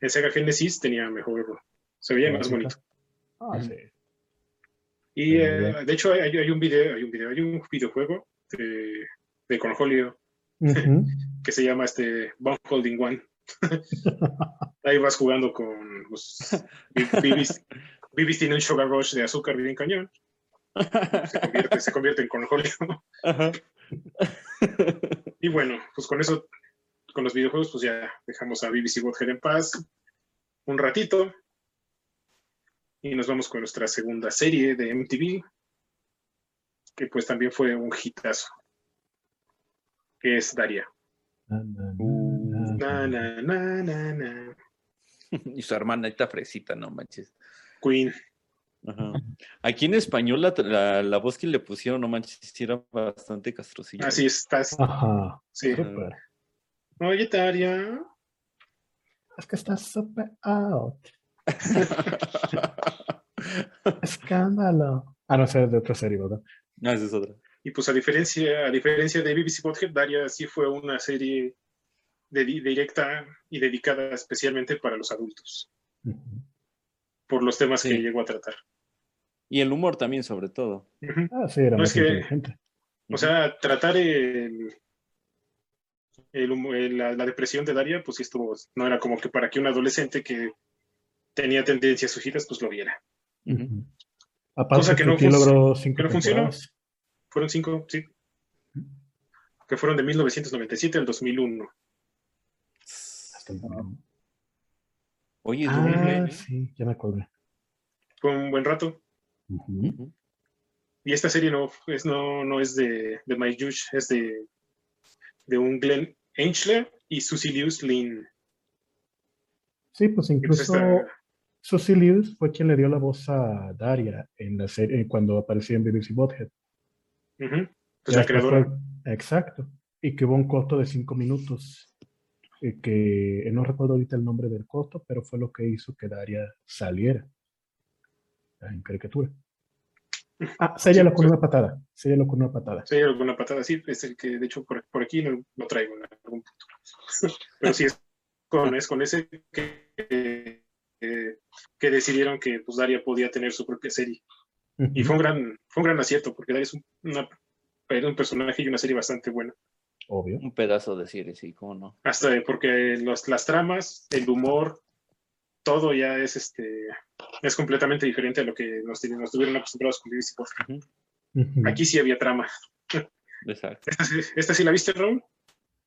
el Sega Genesis tenía mejor, se veía más bonito. Ah, sí. Y eh, de hecho hay, hay un video, hay un video, hay un videojuego de, de Cornholio Ujú. [LAUGHS] que se llama este Bone Holding One. [LAUGHS] Ahí vas jugando con pues, Bibis, Bibis tiene un Sugar Rush de azúcar bien cañón. Se convierte, se convierte en Cornholio. Ajá. Y bueno, pues con eso, con los videojuegos, pues ya dejamos a BBC Bothead en paz un ratito. Y nos vamos con nuestra segunda serie de MTV, que pues también fue un hitazo, que es Daria. Uh, Na, na. na, na, na, na. [LAUGHS] Y su hermanita fresita, no manches. Queen. Ajá. Aquí en español la, la, la voz que le pusieron, no manches, era bastante castrosilla. Así estás. Ajá. Sí. Oye, Daria. Es que está súper out. [LAUGHS] Escándalo. Ah, no, es de otra serie, ¿verdad? No, esa es otra. Y pues a diferencia, a diferencia de BBC Bothead, Daria sí fue una serie de- directa y dedicada especialmente para los adultos, por los temas Sí. que llegó a tratar. Y el humor también, sobre todo. Ah, sí, era No, más es que- inteligente. O sea, tratar el, el el- la, la depresión de Daria, pues sí estuvo, no era como que para que un adolescente que tenía tendencias sugidas, pues lo viera. Aparte Cosa que no logró cinco que no funcionó. Fueron cinco, sí. Que fueron de 1997 al 2001. Hasta el momento. Oye, Ah, ¿eh? sí, ya me acordé. Fue un buen rato. Y esta serie no es, no, no es de, de Mike Judge, es de, de un Glenn Ainchler y Susie Lewis Lynn. Sí, pues incluso esta- Susie Lewis fue quien le dio la voz a Daria en la serie cuando apareció en BBC Bothead. pues la creadora. fue- exacto. Y que hubo un corto de cinco minutos. Eh, que eh, no recuerdo ahorita el nombre del corto, pero fue lo que hizo que Daria saliera en caricatura. Ah, séllalo con pues- una patada. Séllalo con una patada. Sí, alguna patada así, es el que de hecho por, por aquí lo, lo traigo en algún punto. [LAUGHS] Pero sí es con, es con ese que, que, que decidieron que pues, Daria podía tener su propia serie. Y fue un gran, fue un gran acierto, porque Daria es un, una- era un personaje y una serie bastante buena. Obvio. Un pedazo de serie, sí, cómo no. Hasta porque los, las tramas, el humor, todo ya es este es completamente diferente a lo que nos, nos tuvieron acostumbrados con BBC. Ujú. Aquí sí había trama. Exacto. ¿Esta, sí- esta sí la viste, Raúl?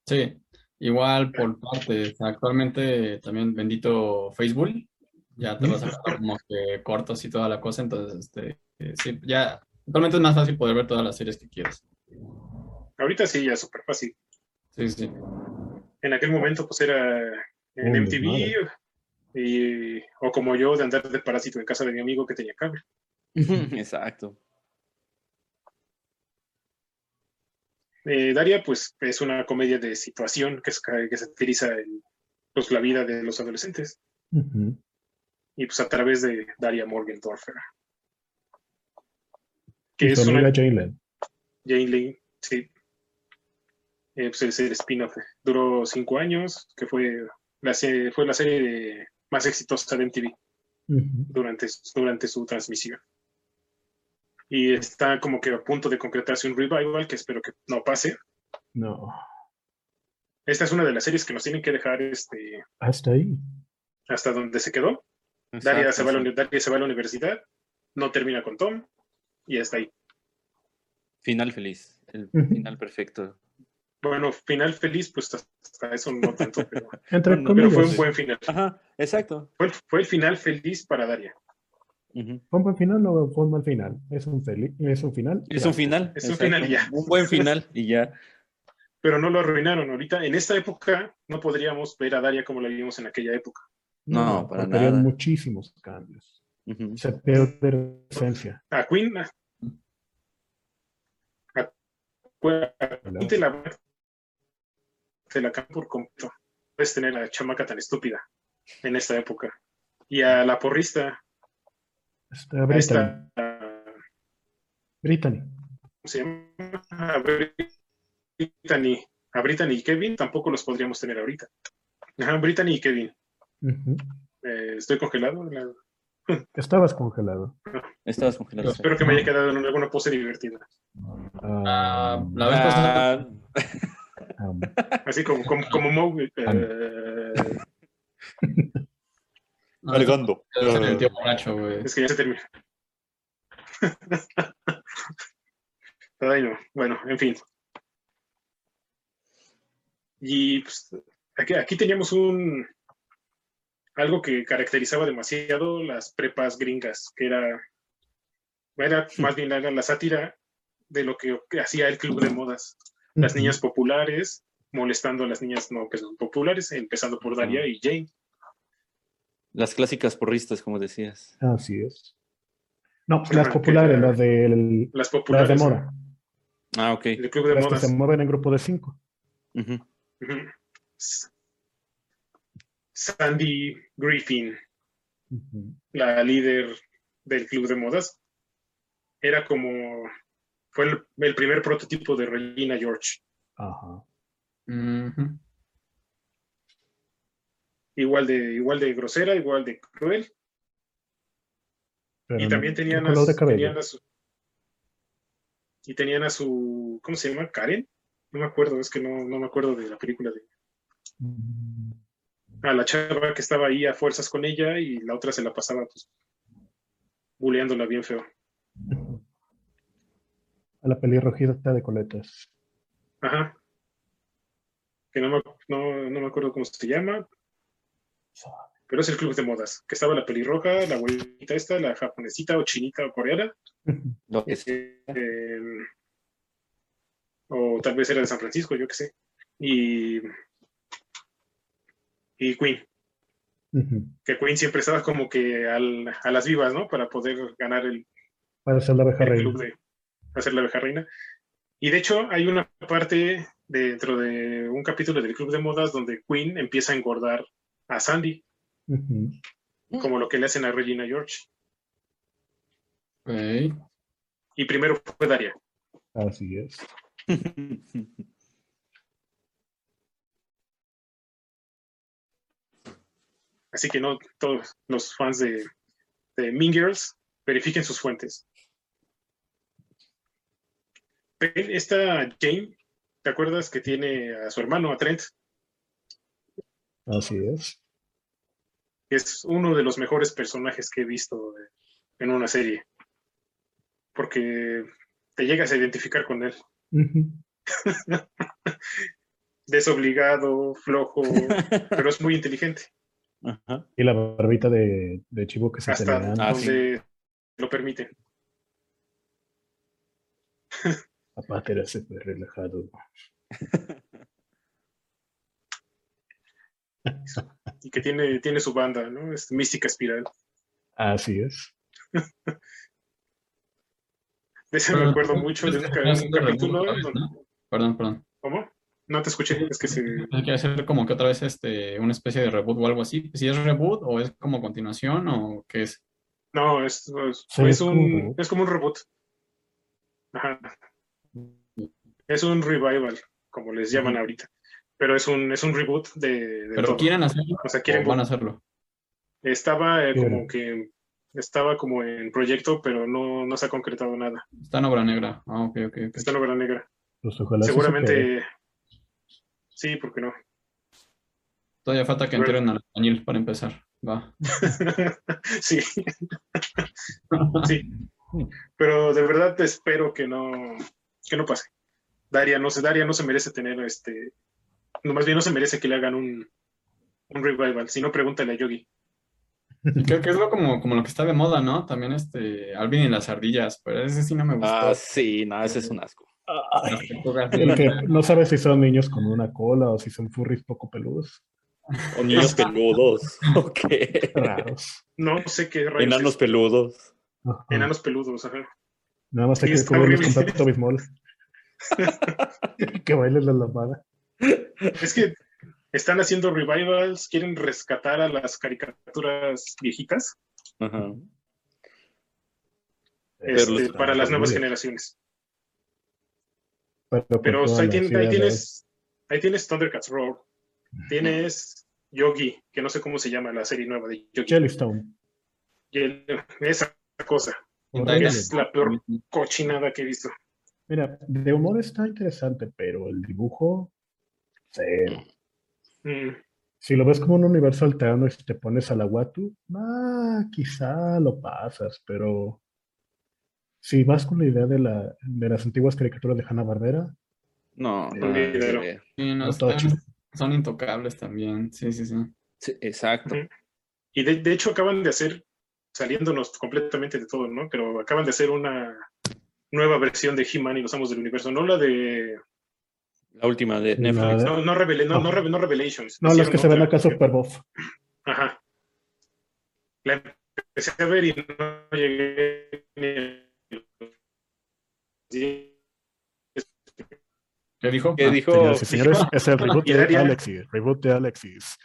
Sí, igual por partes. Actualmente también bendito Facebook, ya te vas a sacar como que cortos y toda la cosa, entonces este, eh, sí, ya actualmente es más fácil poder ver todas las series que quieres. Ahorita sí, ya es súper fácil. Sí, sí. En aquel momento, pues era en MTV y, o como yo, de andar de parásito en casa de mi amigo que tenía cable. [LAUGHS] Exacto. Eh, Daria, pues es una comedia de situación que, es- que satiriza el- pues, la vida de los adolescentes y pues a través de Daria Morgendorfer. Que es su una Jane Lane. Jane Lane, sí. Eh, pues es el spin-off. Duró cinco años, que fue la, se- fue la serie de- más exitosa de MTV. Durante, durante su transmisión. Y está como que a punto de concretarse un revival que espero que no pase. No. Esta es una de las series que nos tienen que dejar este, Hasta ahí. hasta donde se quedó. Daria, se va la, Daria se va a la universidad, no termina con Tom y hasta ahí. Final feliz. El final perfecto. Bueno, final feliz, pues hasta eso no tanto, pero, Entre Bueno, pero fue un buen final. Ajá, exacto. Fue, fue el final feliz para Daria. ¿Fue un buen final o fue un mal final? Es un, feliz, es un final. Es Ya. un final. Es un final y ya. Un buen final y ya. Pero no lo arruinaron. Ahorita, en esta época, no podríamos ver a Daria como la vimos en aquella época. No, para porque habían nada. muchísimos cambios. Ujú. Se pierde la esencia. a Queen, a, a- a Queen te la, te la cambian por completo. Puedes tener a la chamaca tan estúpida en esta época. Y a la porrista, Está Brittany. esta, Brittany. ¿cómo se llama? A Brittany, a Brittany y Kevin tampoco los podríamos tener ahorita. Ajá, Brittany y Kevin. Eh, estoy congelado. La- Estabas congelado. Estabas congelado. espero que me haya quedado en alguna pose divertida. Ah, la vez pasada, Ah, um, Así como, como, como Mowgli, eh, es el tío borracho, güey. Es que ya se terminó. Ay, no. Bueno, en fin. Y pues, aquí, aquí teníamos un algo que caracterizaba demasiado las prepas gringas, que era, era más bien era la sátira de lo que hacía el club de modas. Las niñas populares molestando a las niñas no populares, empezando por Daria y Jane. Las clásicas porristas, como decías. Así es. No, las populares, la- las de, Las las populares. de Mora. Ah, ok. El club de Las que se mueven en grupo de cinco. Sandy Griffin, la líder del club de modas, era como, fue el, el primer prototipo de Regina George. Ajá. Igual de, igual de grosera, igual de cruel. Pero y también tenían a, su- cabello. tenían a su, y tenían a su, ¿cómo se llama? Karen. No me acuerdo, es que no, no me acuerdo de la película de Mm, a la chava que estaba ahí a fuerzas con ella y la otra se la pasaba pues buleándola bien feo. [LAUGHS] A la pelirrojita de coletas. Ajá. Que no me, no, no me acuerdo cómo se llama, pero es el club de modas, que estaba la pelirroja, la abuelita esta, la japonesita o chinita o coreana, [LAUGHS] Lo que sea. eh, o tal vez era de San Francisco, yo qué sé, y, y Queen, que Queen siempre estaba como que al- a las vivas, ¿no? Para poder ganar el, Para ser la abeja el club de hacer la abeja reina. Y de hecho hay una parte dentro de un capítulo del club de modas donde Queen empieza a engordar a Sandy, como lo que le hacen a Regina George. Y primero fue Daria. Así es. Así que no todos los fans de, de Mean Girls verifiquen sus fuentes. Esta Jane, ¿te acuerdas que tiene a su hermano, a Trent? Así es. Es uno de los mejores personajes que he visto de- en una serie. Porque te llegas a identificar con él. [LAUGHS] Desobligado, flojo, pero es muy inteligente. Ajá. Y la barbita de, de chivo que se Hasta tenía Ah, antes. sí. donde lo permiten. Aparte era súper relajado. Y que tiene, tiene su banda, ¿no? Es Mística Espiral. Así es. De ese me acuerdo mucho de un, capítulo. Perdón, perdón. ¿Cómo? No te escuché, es que se. Hay que hacer como que otra vez este, una especie de reboot o algo así. Si es reboot o es como continuación o qué es. No, es, es, es un, es como un reboot. Ajá. Es un revival, como les llaman ahorita. Pero es un, es un reboot de, de Pero todo. quieren hacerlo O sea, quieren o van a hacerlo. Estaba eh, como que estaba como en proyecto, pero no, no se ha concretado nada. Está en obra negra. Ah, ok, ok. Está en obra negra. Pues ojalá sí se. Seguramente. Sí, ¿por qué no? Todavía falta que Bueno. entren al albañil para empezar. Va. [LAUGHS] sí. sí. Pero de verdad espero que no, que no pase. Daria no se, Daria no se merece tener este. No, más bien no se merece que le hagan un, un revival. Si no, pregúntale a Yogi. Y creo que es lo como, como lo que está de moda, ¿no? También este Alvin y las ardillas, pero ese sí no me gustó. Ah, sí, no, ese es un asco. No sabe si son niños con una cola o si son furries poco peludos. O niños peludos. [LAUGHS] Ok. Raros. No sé qué rayos. Enanos es. peludos. Ajá. Enanos peludos, ajá. Nada más hay Sí, que está cubrirlos con. Pepto Bismol. [LAUGHS] que bailen la lambada. Es que están haciendo revivals, quieren rescatar a las caricaturas viejitas Ajá. este, los- para las nuevas generaciones. Pero, ahí, las tien- ahí tienes, ahí tienes Thundercats Roar, tienes Yogi, que no sé cómo se llama la serie nueva de Yogi. Jellystone. Y el- esa cosa es la peor cochinada que he visto. Mira, de humor está interesante, pero el dibujo, cero. Mm, Si lo ves como un universo alterno y te pones a la Watu, ah, quizá lo pasas, pero si vas con la idea de, la, de las antiguas caricaturas de Hanna-Barbera, No, eh, Sí, no, están- chido. son intocables también. Sí, sí, sí. sí, exacto. Y de, de hecho acaban de hacer, saliéndonos completamente de todo, ¿no? Pero acaban de hacer una nueva versión de He-Man y los Amos del Universo, no la de... La última de Netflix. de- No, no, Revela- no, No. no, Reve- no Revelations. no, las que se ven acá Super Buff. Ajá. La empecé a ver y no llegué ni ¿Qué dijo? ¿Qué Ah, dijo? Y señores, es el [LAUGHS] reboot de. Alexis. Reboot de Alexis.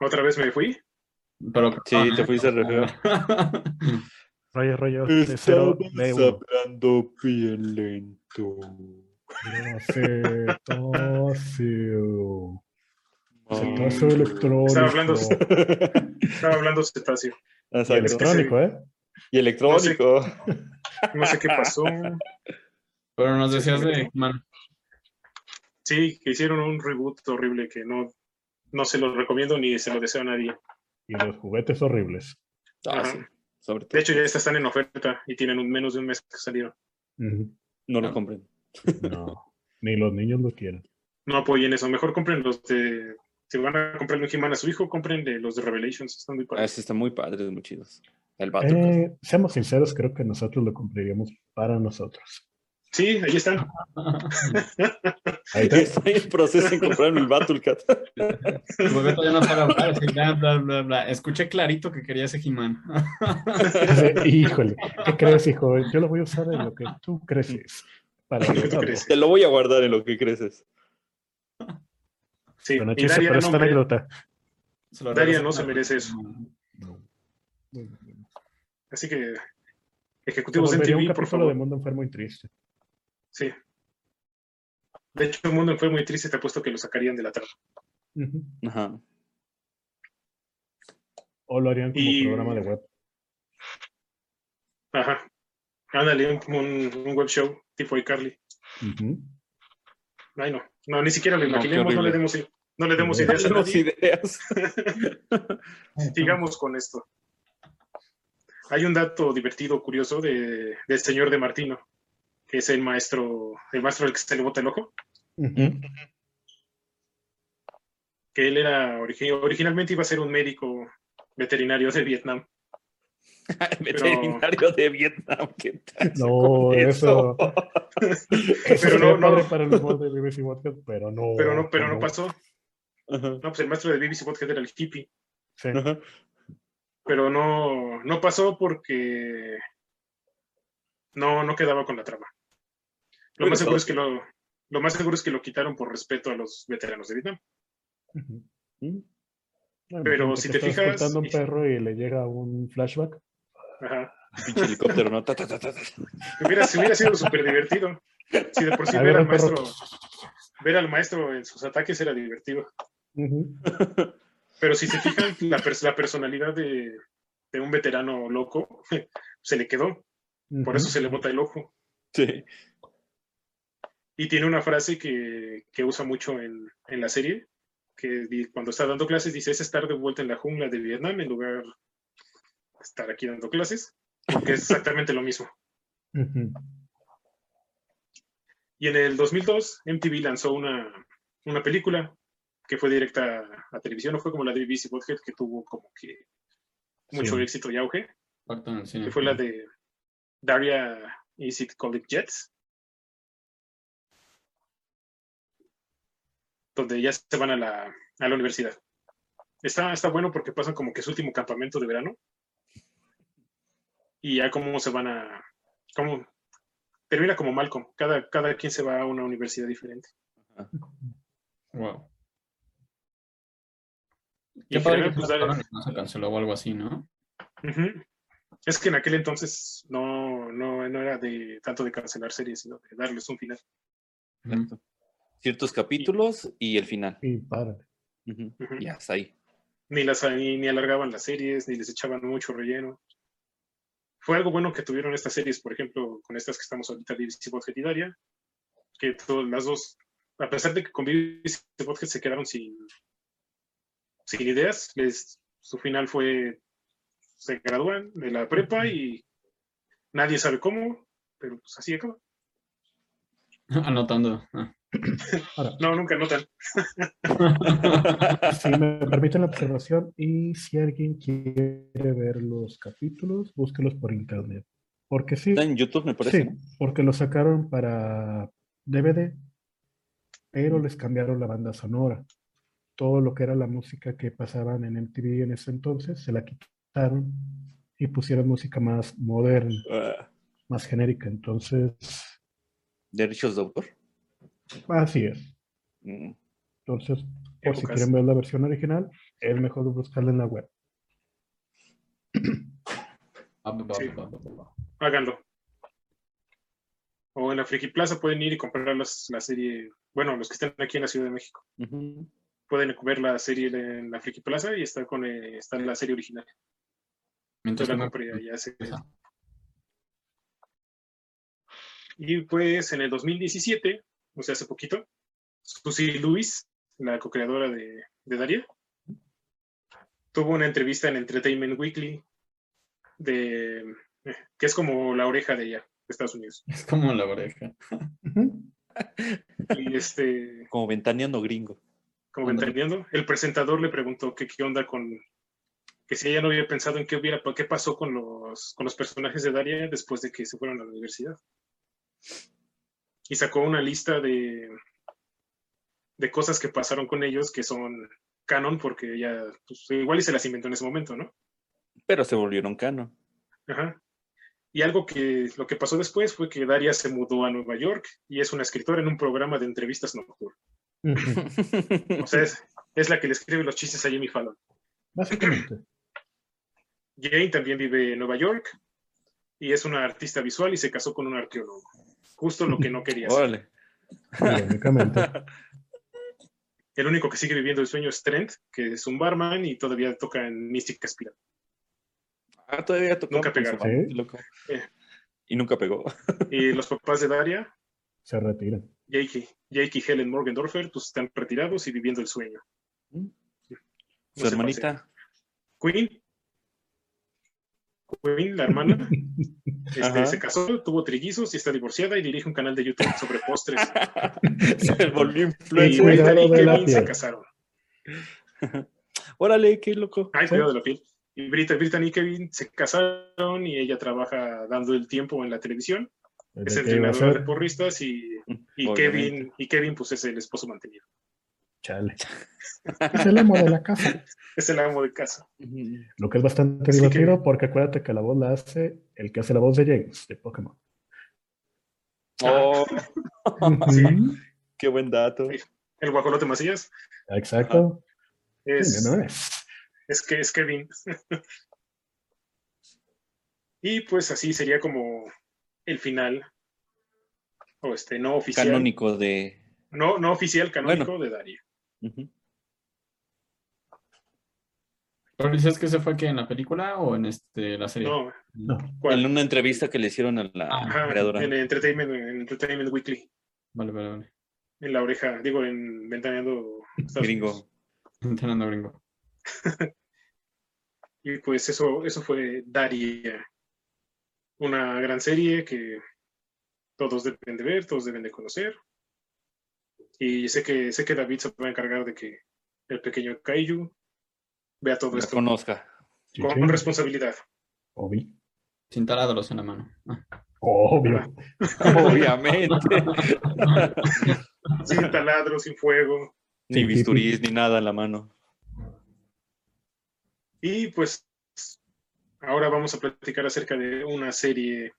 Otra vez me fui. Pero, Sí, te fuiste re. [LAUGHS] Rollo, rollo, de cero, de uno. hablando bien lento. Cetáceo. Ah. Cetáceo electrónico. Estaba hablando, [LAUGHS] estaba hablando cetáceo. Y Exacto. electrónico, ¿eh? Y electrónico. No sé qué pasó. Pero nos decías de Man. Sí, que hicieron un reboot horrible que no, no se lo recomiendo ni se lo deseo a nadie. Y los juguetes horribles. Ah, Ajá. sí, sobre todo. De hecho, ya están en oferta y tienen un, menos de un mes que salieron. No lo Ah. compren. No, [LAUGHS] ni los niños lo quieren. No apoyen eso. Mejor compren los de. Si van a comprar un He-Man a su hijo, compren de los de Revelations. Están muy Ah, padres. sí, están muy padres, muy chidos. El. Eh, seamos sinceros, creo que nosotros lo compraríamos para nosotros. Sí, ahí están. Ahí está. Estoy en proceso en comprarme el Battlecat. El Bebeto ya no sabe hablar, así, bla, bla, bla, bla. Escuché clarito que quería ese He-Man. Dice, Híjole, ¿qué crees, hijo? Yo lo voy a usar en lo que tú creces. Para. Te lo voy a guardar en lo que creces. Sí, Bueno, chiste Daria por no, esta anécdota. Se Daria no se merece eso. No. Así que, ejecutivos un TV, por capítulo de favor. Mundo Enfermo y Triste. Sí. De hecho, el mundo fue muy triste. Te apuesto que lo sacarían de la. Ujú. Ajá. O lo harían como Y- programa de web. Ajá. Ándale, un, un, un web show tipo iCarly. Ujú. Ay, no. No, ni siquiera lo No, imaginemos. No, le demos, no le demos No. ideas Tenemos nadie. ideas. [LAUGHS] Sigamos con esto. Hay un dato divertido, curioso, de, del señor de Martino, que es el maestro, el maestro al que se le bota el ojo, que él era origi- originalmente iba a ser un médico veterinario de Vietnam. [LAUGHS] Veterinario de Vietnam. ¿Qué tal? No, eso. Eso [LAUGHS] Pero no, no. para el de BBC Podcast, pero no. Pero no, pero no pasó. No, pues el maestro de BBC Podcast era el hippie. Sí. Pero no, no pasó porque no, no quedaba con la trama. Lo más seguro es que lo, lo más seguro es que lo quitaron por respeto a los veteranos de Vietnam. Mm. Pero si te estás fijas- cortando un perro y le llega un flashback. Ajá. Pinche helicóptero, ¿no? Ta, ta, ta. Hubiera, hubiera sido súper divertido. Si de por sí ver al perro. maestro, ver al maestro en sus ataques era divertido. [LAUGHS] Pero si se fijan, la, pers- la personalidad de, de un veterano loco [LAUGHS] se le quedó. Por eso se le bota el ojo. Sí. Y tiene una frase que, que usa mucho en, en la serie, que cuando está dando clases dice, es estar de vuelta en la jungla de Vietnam en lugar de estar aquí dando clases, porque es exactamente lo mismo. Y en el 2002, MTV lanzó una, una película que fue directa a televisión, no fue como la de BBC Bothead, que tuvo como que mucho Sí. éxito y auge, que fue la de Daria Is It Called Jets, donde ya se van a la, a la universidad. Está, está bueno porque pasan como que su último campamento de verano y ya como se van a... Como, termina como Malcolm, cada, cada quien se va a una universidad diferente. Wow. Y Qué padre general, que pues, no se canceló o algo así, ¿no? Es que en aquel entonces no, no, no era de tanto de cancelar series, sino de darles un final. Exacto. Ciertos capítulos y el final. Y. Ujú. Ya está ahí. Ni las ni, ni alargaban las series, ni les echaban mucho relleno. Fue algo bueno que tuvieron estas series, por ejemplo, con estas que estamos ahorita, BBC Podcast y Daria, que todas las dos, a pesar de que con Podcast se quedaron sin, sin ideas, les, su final fue, se gradúan de la prepa y nadie sabe cómo, pero pues así acaba. [LAUGHS] Anotando. Ah. Ahora, No, nunca notan. si me permiten la observación, y si alguien quiere ver los capítulos, búsquelos por internet. Porque sí, Está en YouTube, me parece. sí, ¿no? porque lo sacaron para DVD, pero les cambiaron la banda sonora. Todo lo que era la música que pasaban en MTV en ese entonces, se la quitaron y pusieron música más moderna, Ah, más genérica. Entonces, Derechos de autor. Así es. Mm. Entonces, por si quieren ver la versión original, es mejor buscarla en la web. Sí. Háganlo. O en la Friki Plaza pueden ir y comprar las- la serie. Bueno, los que estén aquí en la Ciudad de México. Pueden ver la serie en la Friki Plaza y está con eh, está en la serie original. Yo Mientras la tenga- compré allá Esa. Y pues en el 2017, o sea, hace poquito, Susie Lewis, la co-creadora de, de Daria, tuvo una entrevista en Entertainment Weekly de que es como la oreja de ella, de Estados Unidos. Es como la oreja. [LAUGHS] Y este, Como ventaneando gringo. como entendiendo, el presentador le preguntó que qué onda con que si ella no había pensado en qué hubiera qué pasó con los con los personajes de Daria después de que se fueron a la universidad. Y sacó una lista de de cosas que pasaron con ellos que son canon porque ella pues, igual y se las inventó en ese momento, ¿no? Pero se volvieron cano. Ajá. Y algo que lo que pasó después fue que Daria se mudó a Nueva York y es una escritora en un programa de entrevistas nocturnas. Ujú. [LAUGHS] O sea, es, es la que le escribe los chistes a Jimmy Fallon. Básicamente. Jane también vive en Nueva York y es una artista visual y se casó con un arqueólogo. Justo lo que no quería. Órale. Irónicamente. [LAUGHS] El único que sigue viviendo el sueño es Trent, que es un barman y todavía toca en Mystic Aspirant. Ah, todavía tocó. Nunca pegaron. Sí. Loco. Eh. Y nunca pegó. [LAUGHS] Y los papás de Daria, Se retiran. Jake, Jake y Helen Morgendorfer, pues están retirados y viviendo el sueño. Su No hermanita. Queen, Queen, la hermana, [LAUGHS] este, se casó, tuvo trillizos y está divorciada y dirige un canal de YouTube sobre postres. [LAUGHS] Se volvió y influencer. Y de la Kevin se casaron. [LAUGHS] Órale, qué loco. Ay, cuidado de la piel. Y Brit Brittany y Kevin se casaron y ella trabaja dando el tiempo en la televisión. Es ¿De qué iba a entrenadora de porristas y, y. Kevin, y Kevin pues es el esposo mantenido. Chale. Es el amo de la casa. [LAUGHS] Es el amo de casa. Lo que es bastante Así que- divertido porque acuérdate que la voz la hace el que hace la voz de James de Pokémon. Oh, Sí. Ujú. qué buen dato. El guajolote Macías Exacto. es, No es. es que es Kevin. [LAUGHS] y pues así sería como el final. O este, no oficial. Canónico de. No, no oficial canónico de Daria. Ujú. ¿Pero dices que se fue que en la película o en este, la serie? No. En una entrevista que le hicieron a la Ajá, creadora. en Entertainment, en Entertainment Weekly. Vale, vale, vale. En la oreja, digo, en Ventaneando Estados Gringo. Unidos. Entrenando gringo. [LAUGHS] Y pues eso, eso fue Daria. Una gran serie que todos deben de ver, todos deben de conocer. Y sé que, sé que David se va a encargar de que el pequeño Kaiju vea todo La esto conozca. Con sí. responsabilidad. Obvio. Sin taladros en la mano. Ah. Obvio. Obviamente. [LAUGHS] Sin taladro, sin fuego. ni bisturís, ni nada en la mano. Y pues ahora vamos a platicar acerca de una serie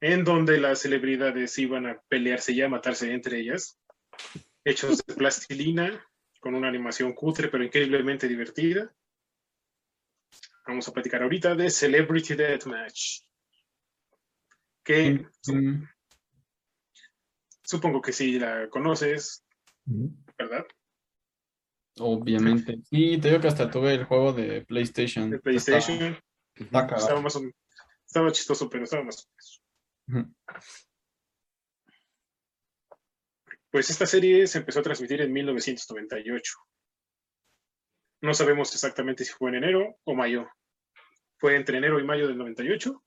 en donde las celebridades iban a pelearse y a matarse entre ellas, hechos de plastilina, con una animación cutre pero increíblemente divertida. Vamos a platicar ahorita de Celebrity Deathmatch. Que Mm, supongo que sí la conoces. ¿verdad? Obviamente. Sí, te digo que hasta tuve el juego de PlayStation. De PlayStation. Estaba más o menos- estaba chistoso, pero estaba más o menos. Pues esta serie se empezó a transmitir en 1998. No sabemos exactamente si fue en enero o mayo. Fue entre enero y mayo del 98.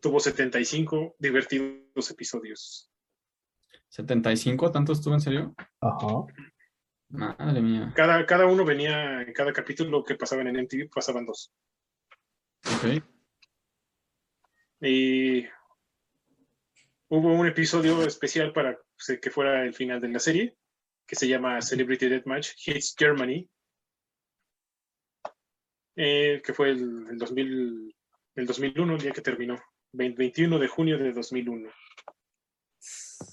Tuvo 75 divertidos episodios. ¿75? ¿Tanto estuvo en serio? Ajá. Madre mía. Cada, cada uno venía, en cada capítulo que pasaban en MTV, pasaban dos. Ok. Y hubo un episodio especial para pues, que fuera el final de la serie, que se llama Celebrity Deathmatch Hits Germany, eh, que fue el, el 2000, el 2001, el día que terminó, 20 21 de junio de 2001.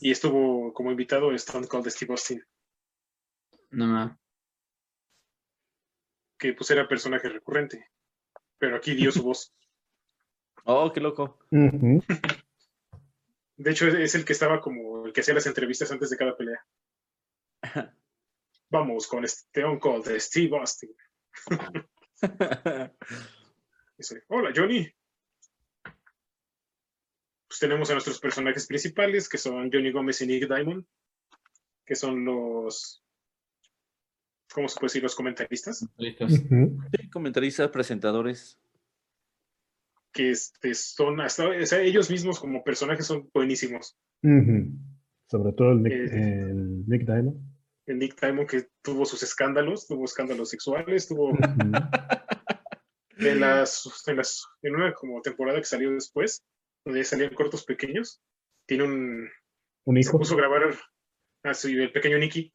Y estuvo como invitado Stone Cold Steve Austin, No más. que pues era personaje recurrente, pero aquí dio su [LAUGHS] voz. Oh, qué loco. Ujú. De hecho, es el que estaba como el que hacía las entrevistas antes de cada pelea. [LAUGHS] Vamos con Stone Cold de Steve Austin. [LAUGHS] Dice, hola Johnny. Pues tenemos a nuestros personajes principales, que son Johnny Gómez y Nick Diamond, que son los ¿cómo se puede decir? Los comentaristas. Sí, comentaristas, presentadores. Que este, son hasta, o sea, ellos mismos como personajes son buenísimos. Sobre todo el Nick, Eh. el Nick Diamond. El Nick Diamond que tuvo sus escándalos, tuvo escándalos sexuales, tuvo en las, en las, en una como temporada que salió después, donde salían cortos pequeños, tiene un, Un se hijo. puso a grabar a su, el pequeño Nicky,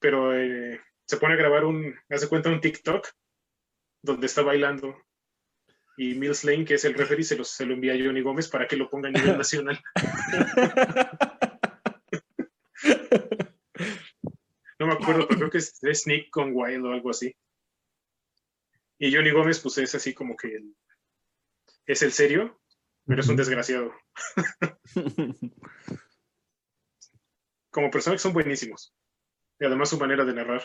pero eh, se pone a grabar un, hace cuenta un TikTok donde está bailando. Y Mills Lane, que es el referee, se lo, se lo envía a Johnny Gómez para que lo ponga a nivel nacional. No me acuerdo, pero creo que es, es Nick con Wild o algo así. Y Johnny Gómez, pues es así como que el- es el serio, pero es un desgraciado. Como personajes son buenísimos. Y además su manera de narrar.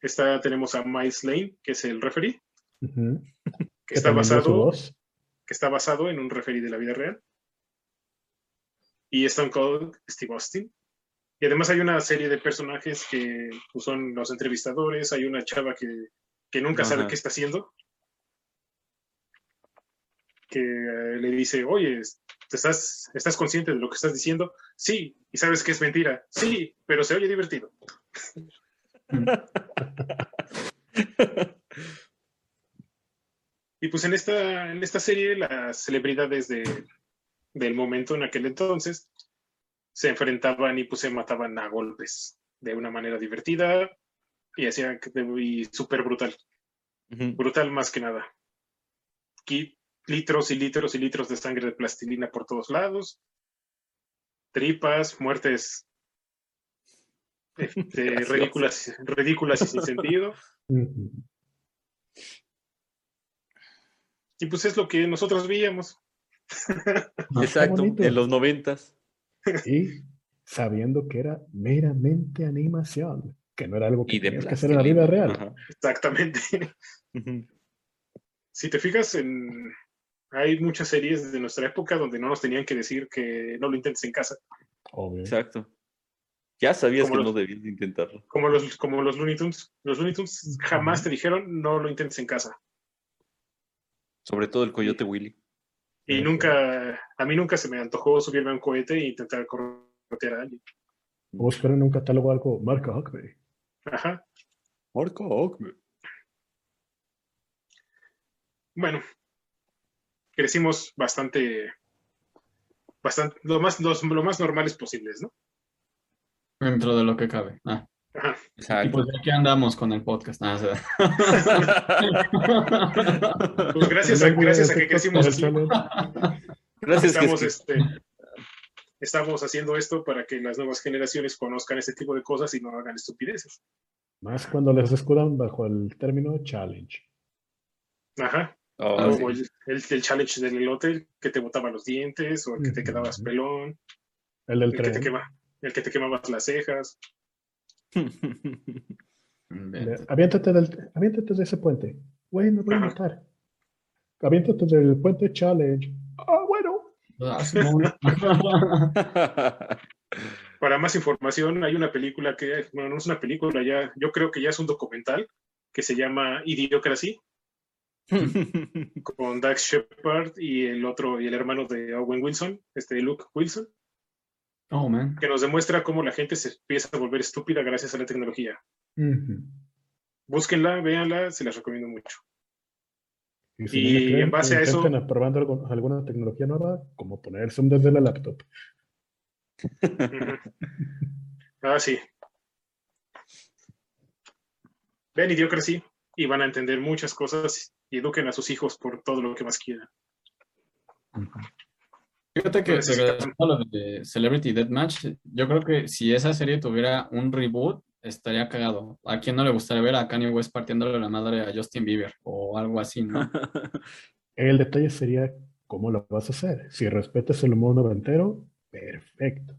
Está, tenemos a Miles Lane, que es el referee, Que Que está basado, que está basado en un referee de la vida real. Y Stone Cold Steve Austin. Y además hay una serie de personajes que pues, son los entrevistadores. Hay una chava que, que nunca sabe qué está haciendo. Que eh, le dice, oye, ¿te estás, ¿estás consciente de lo que estás diciendo? Sí. ¿Y sabes que es mentira? Sí, pero se oye divertido. [LAUGHS] [LAUGHS] Y pues en esta, en esta serie, las celebridades de, del momento en aquel entonces se enfrentaban y pues se mataban a golpes de una manera divertida y hacían y súper brutal. Brutal más que nada. Aquí, litros y litros y litros de sangre de plastilina por todos lados. Tripas, muertes este, [LAUGHS] ridículas, ridículas y sin sentido. Y pues es lo que nosotros veíamos. [LAUGHS] Exacto, en los noventas. Y sabiendo que era meramente animación, que no era algo que tenías que hacer en la vida real. Ajá. Exactamente. Si te fijas en hay muchas series de nuestra época donde no nos tenían que decir que no lo intentes en casa, Obvio. Exacto. Ya sabías Como que los- no debías de intentarlo. como los como los Looney Tunes. Los Looney Tunes jamás te dijeron no lo intentes en casa. Sobre todo el coyote Willy. Y Ujú. nunca a mí nunca se me antojó subirme a un cohete e intentar corretear a alguien. O buscar en un catálogo algo marca Huckberry. Ajá. Marco Ockman. Bueno, crecimos bastante bastante lo más los- lo más normales posibles, ¿no? Dentro de lo que cabe. Ah. Y pues aquí andamos con el podcast. [LAUGHS] Pues gracias a, gracias a que crecimos así. Gracias, estamos, es este, estamos haciendo esto para que las nuevas generaciones conozcan este tipo de cosas y no hagan estupideces. Más cuando les escudan bajo el término challenge. Ajá. Oh, Como sí. el, el- el challenge del elote, que te botaban los dientes, o el que te quedabas pelón, El del el que te, tren. quema, el que te quemabas las cejas. [LAUGHS] Aviéntate, del, aviéntate de ese puente. Bueno, voy a matar. Aviéntate del puente challenge. Ah, bueno. Ah. [LAUGHS] Para más información, hay una película que, bueno, no es una película, ya, yo creo que ya es un documental que se llama Idiocracy, [LAUGHS] con Dax Shepard y el otro, y el hermano de Owen Wilson, este Luke Wilson. Oh, man. que nos demuestra cómo la gente se empieza a volver estúpida gracias a la tecnología. Ujú. Búsquenla, véanla, se las recomiendo mucho. Y si Y no me creen, en base a eso- probando algo- alguna tecnología nueva, como poner Zoom desde la laptop. Ujú. ah, sí. Vean Idiocracy y van a entender muchas cosas y eduquen a sus hijos por todo lo que más quieran. Fíjate que regresando a lo de Celebrity Deathmatch, yo creo que si esa serie tuviera un reboot, estaría cagado. ¿A quién no le gustaría ver a Kanye West partiéndole la madre a Justin Bieber o algo así, no? [LAUGHS] El detalle sería cómo lo vas a hacer. Si respetas el humor noventero, perfecto.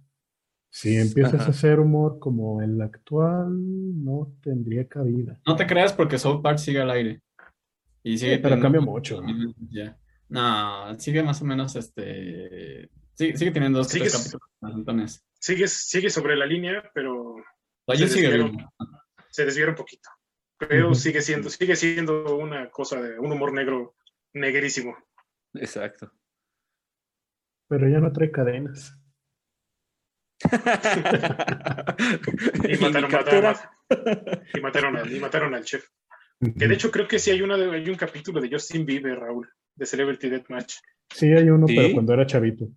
Si empiezas Ajá. a hacer humor como el actual, no tendría cabida. No te creas porque South Park sigue al aire. Y sigue Sí, pero teniendo- cambia mucho. Ya. No, sigue más o menos este. Sigue, sigue teniendo dos Sigues- capítulos. Entonces, Sigue, sigue sobre la línea, pero Allí se sigue desviaron. vivo. se desviaron un poquito. Pero sigue siendo, sigue siendo una cosa de un humor negro, negrísimo. Exacto. Pero ya no trae cadenas. [LAUGHS] Y ¿Y mi mataron, mataron, y mataron al, y mataron al chef. Que de hecho creo que sí hay una de- hay un capítulo de Justin Bieber, Raúl, de Celebrity Deathmatch. Sí, hay uno, ¿Sí? pero cuando era chavito.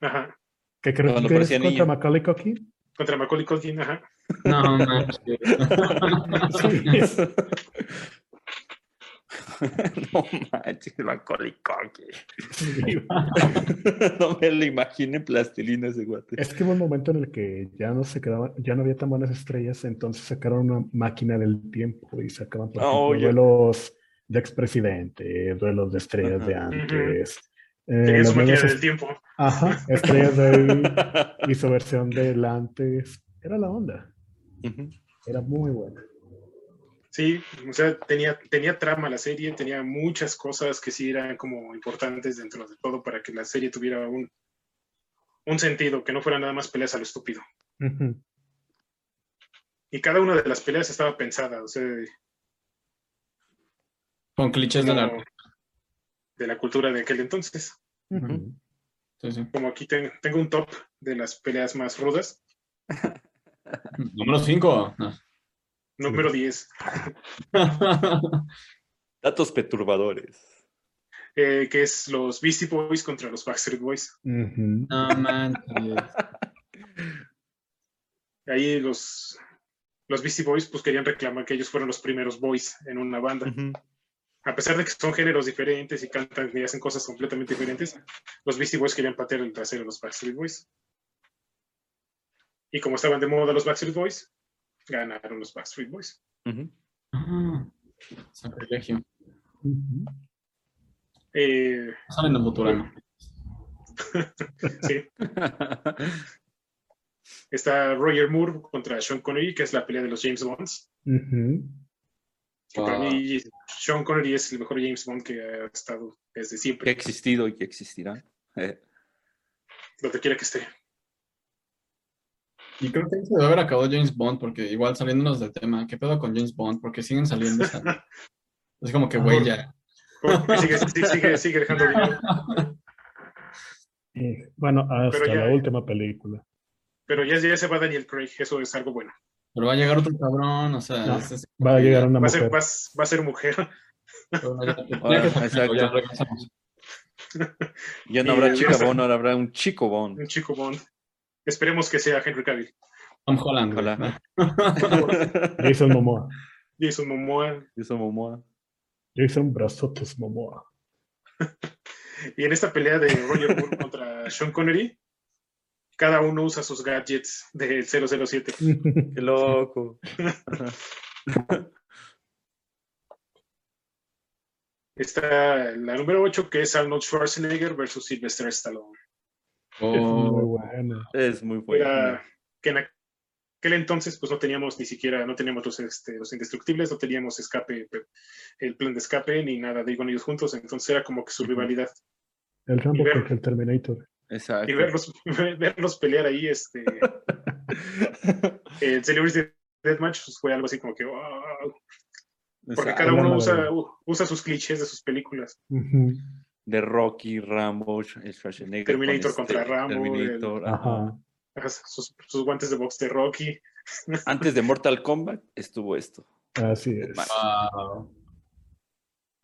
Ajá. Que creo Cuando que es contra. Macaulay Culkin. Contra Macaulay Culkin, ajá. No, manches. [LAUGHS] no manches, Macaulay Culkin. [LAUGHS] No me lo imagino en plastilina ese guate. Es que hubo un momento en el que ya no se quedaban, ya no había tan buenas estrellas, entonces sacaron una máquina del tiempo y sacaban, por Ah, ejemplo, duelos de expresidentes, duelos de estrellas de antes. eh, su máquina nuevas del est- tiempo. Ajá, estrellas de ahí [LAUGHS] y su versión del antes. Era la onda, era muy buena. Sí, o sea, tenía, tenía trama la serie, tenía muchas cosas que sí eran como importantes dentro de todo para que la serie tuviera un, un sentido, que no fuera nada más peleas a lo estúpido. Ujú. Y cada una de las peleas estaba pensada, o sea, de, Con clichés de la. de la cultura de aquel entonces. Ujú. Sí, sí. Como aquí ten- tengo un top de las peleas más rudas. [LAUGHS] Número 5. Número 10, [LAUGHS] Datos perturbadores. eh, que es los Beastie Boys contra los Backstreet Boys. No manches. Ahí los, los Beastie Boys pues querían reclamar que ellos fueron los primeros boys en una banda. A pesar de que son géneros diferentes y cantan y hacen cosas completamente diferentes, los Beastie Boys querían patear el trasero a los Backstreet Boys. Y como estaban de moda los Backstreet Boys, ganaron los Backstreet Boys. Ah, Sacrilegio. Eh, Salen de Futurama. [LAUGHS] sí, está Roger Moore contra Sean Connery, que es la pelea de los James Bonds. Ujú. Que para mí Sean Connery es el mejor James Bond que ha estado desde que ha siempre, existido y que existirá. Eh, donde quiera que esté. Y creo que ahí se debe haber acabado James Bond, porque igual saliéndonos del tema, ¿qué pedo con James Bond? Porque siguen saliendo. Es como que, güey, [LAUGHS] ya. Porque sigue, sigue, sigue, sigue dejando dinero. Eh, bueno, hasta ya- la última película. Pero ya, ya se va Daniel Craig, eso es algo bueno. Pero va a llegar otro cabrón, o sea. No, es- es- Va a llegar una Va a ser, mujer. va, a- va a ser mujer. ya- ya Ahora, que se- exacto. ya regresamos. [LAUGHS] ya no habrá chica Bond, ahora habrá un chico Bond. un chico Bond. Esperemos que sea Henry Cavill. Tom Holland. Ojalá. [LAUGHS] Jason Momoa. Jason Momoa. Eso Momoa. Jason Brazotes Momoa. [LAUGHS] Y en esta pelea de Roger Moore contra Sean Connery, cada uno usa sus gadgets del [LAUGHS] 007. Qué loco. Está la número 8, que es Arnold Schwarzenegger versus Sylvester Stallone. Es muy Oh, bueno. Es muy bueno. Era que en aquel entonces pues no teníamos ni siquiera, no teníamos los, este, los indestructibles, no teníamos escape, el plan de escape ni nada de ir con ellos juntos, entonces era como que su rivalidad. El Rambo ver- contra el Terminator. Exacto. Y verlos, [LAUGHS] verlos pelear ahí, este, [LAUGHS] el Celebrity Deathmatch pues, fue algo así como que, wow, porque Exacto. cada uno usa, usa sus clichés de sus películas. De Rocky, Rambo, el Schwarzenegger. Terminator con contra Rambo, Terminator. Ajá. Sus, sus guantes de box de Rocky. Antes de Mortal Kombat estuvo esto. Así es. wow.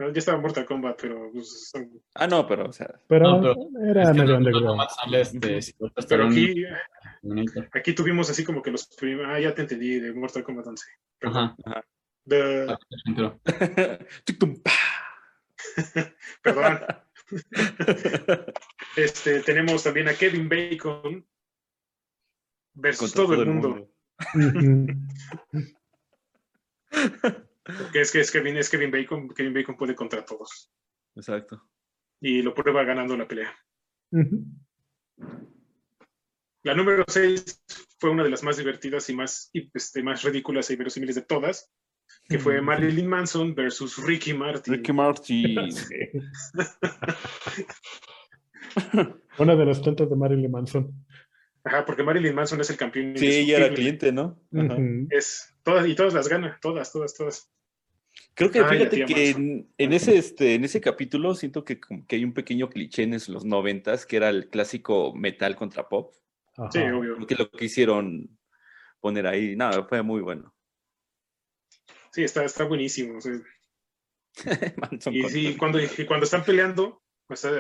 Ya estaba Mortal Kombat, pero pues, son- Ah, no, pero, o sea, Pero, No, era Es que medio underground. este pero aquí, tuvimos así como que los primeros. Ah, ya te entendí, de Mortal Kombat 11. Ajá. De- Entero. [LAUGHS] Tuctum, pa. [LAUGHS] perdón. [LAUGHS] Este, tenemos también a Kevin Bacon versus todo, el mundo. Ujú. Porque es que es Kevin, es Kevin Bacon. Kevin Bacon puede contra todos. Exacto. Y lo prueba ganando la pelea. La número 6 fue una de las más divertidas y más, y, este, más ridículas e inverosímiles de todas, que fue Marilyn Manson versus Ricky Martin. Ricky Martin. [LAUGHS] Sí. [LAUGHS] Una de las tantas de Marilyn Manson. Ajá, porque Marilyn Manson es el campeón. Sí, ella era cliente, ¿no? Ajá. Es, todas, y todas las gana, todas, todas, todas. Creo que Ah, y la fíjate que en, en ese, este, en ese capítulo siento que, como que hay un pequeño cliché en los noventas, que era el clásico metal contra pop. Ajá. Sí, obvio. Que lo quisieron poner ahí, nada, fue muy bueno. Sí, está, está buenísimo. [LAUGHS] Manson y sí, cuando, y cuando están peleando, o sea,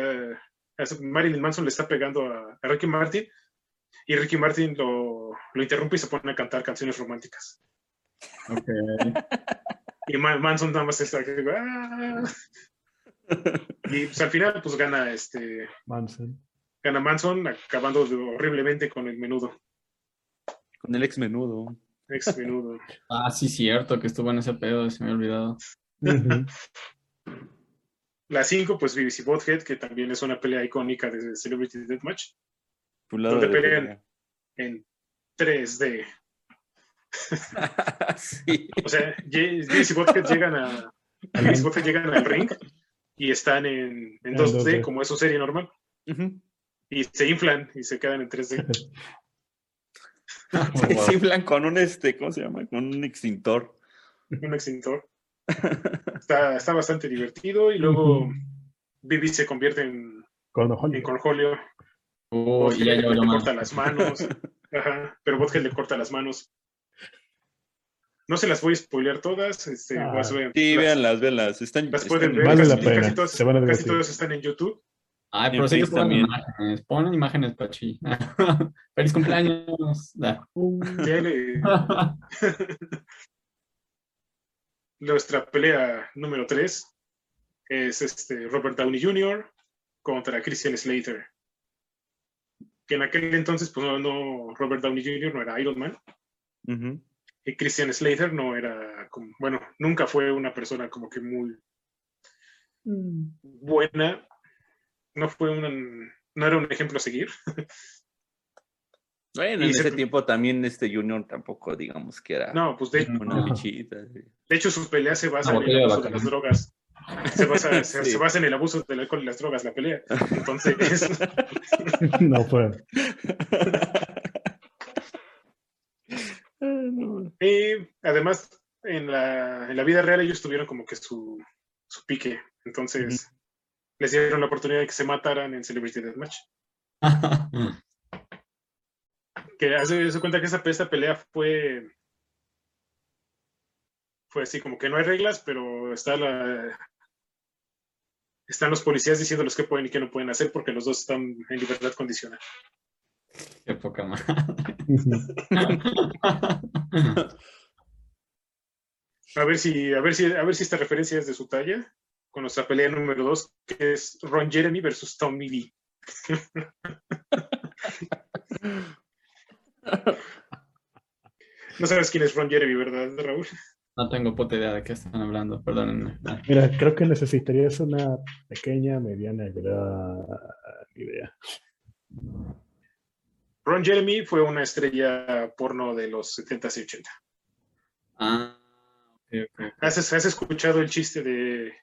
es- Marilyn Manson le está pegando a, a Ricky Martin y Ricky Martin lo, lo interrumpe y se pone a cantar canciones románticas. Ok. [LAUGHS] Y Ma- Manson nada más está "Ah". y pues, al final pues gana este Manson. gana Manson acabando horriblemente con el menudo, Con el ex menudo. ex menudo. [LAUGHS] Ah, sí, cierto, que estuvo en ese pedo, se me ha olvidado. Ujú. La 5, pues BBC Bothead, que también es una pelea icónica de Celebrity Deathmatch, ¿Dónde de pelean? en 3D. [LAUGHS] sí. O sea, Ye- BBC Bothead llegan a llegan al ring y están en, en En 2D, 2D. como es su serie normal, y se inflan y se quedan en 3D. [LAUGHS] Se desinflan con un este, ¿cómo se llama? Con un extintor. un extintor. [LAUGHS] Está, está bastante divertido y luego Ujú. Bibi se convierte en, Cornholio. en Cornholio. Bothead ya más. corta las manos. Ajá, pero Bothead le corta las manos. No se las voy a spoilear todas. Este, Ah. las, vean- Sí, las- véanlas, véanlas. Están, las están pueden en- ver. Vale casi, la pena, casi todas, se van a casi divertir. todas están en YouTube. Ay, pero sí ponen también. imágenes. Ponen imágenes, Pachi. [LAUGHS] Feliz cumpleaños. [LAUGHS] Nuestra pelea número 3 es este Robert Downey Jr. contra Christian Slater. Que en aquel entonces, pues no, no- Robert Downey Jr. no era Iron Man. Ujú. Y Christian Slater no era como, bueno, nunca fue una persona como que muy buena. No fue un, no era un ejemplo a seguir. Bueno, Y en se- ese tiempo también este Junior tampoco, digamos que era No, pues de, una bichita. sí. de hecho su pelea se basa Una en el abuso de las drogas. Se basa, [LAUGHS] se- Sí. se basa en el abuso del alcohol y las drogas, la pelea. Entonces, [LAUGHS] no fue. [LAUGHS] Y además, en la, en la vida real ellos tuvieron como que su, su pique. Entonces, les dieron la oportunidad de que se mataran en Celebrity Deathmatch. [LAUGHS] Que hace, se cuenta que esa, esta pelea fue fue así como que no hay reglas, pero está la están los policías diciéndoles qué pueden y qué no pueden hacer porque los dos están en libertad condicional. Qué poca madre. A ver si, a ver si, a ver si esta referencia es de su talla, con nuestra pelea número 2, que es Ron Jeremy versus Tommy Lee. No sabes quién es Ron Jeremy, ¿verdad, Raúl? No tengo puta idea de qué están hablando, perdónenme. Mira, creo que necesitarías una pequeña, mediana, gran idea. Ron Jeremy fue una estrella porno de los 70s y 80. Ah, ok, ok. ¿Has, has escuchado el chiste de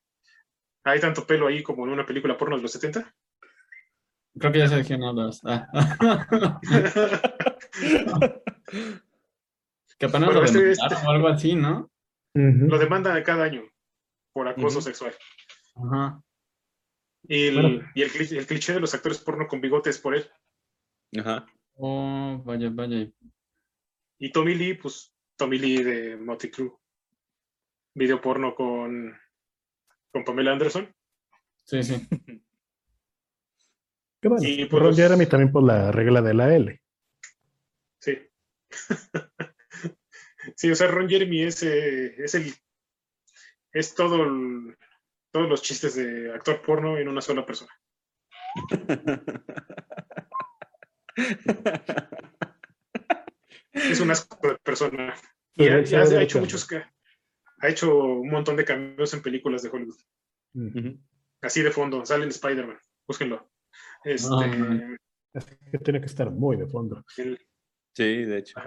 hay tanto pelo ahí como en una película porno de los 70? Creo que ya sé de quién hablas. Ah. [LAUGHS] que apenas Bueno, lo este- este- o algo así, ¿no? Lo demandan cada año por acoso sexual. Ajá. Y, el, Bueno. y el, cli- el cliché de los actores porno con bigote es por él. Ajá. Oh, vaya, vaya. Y Tommy Lee, pues Tommy Lee de Motley Crue. Video porno con, con Pamela Anderson. Sí, sí. [LAUGHS] Que bueno, Y, pues, Ron los- Jeremy también por la regla de la L. Sí. [LAUGHS] sí, o sea, Ron Jeremy es, eh, es el. Es todo el- todos los chistes de actor porno en una sola persona. [LAUGHS] Es un asco de persona. Y Sí, ha, hecho muchos. Ha hecho un montón de cameos en películas de Hollywood. Así de fondo. Sale en Spider-Man. Búsquenlo. Este, Ah, Es que tiene que estar muy de fondo. el- Sí, de hecho.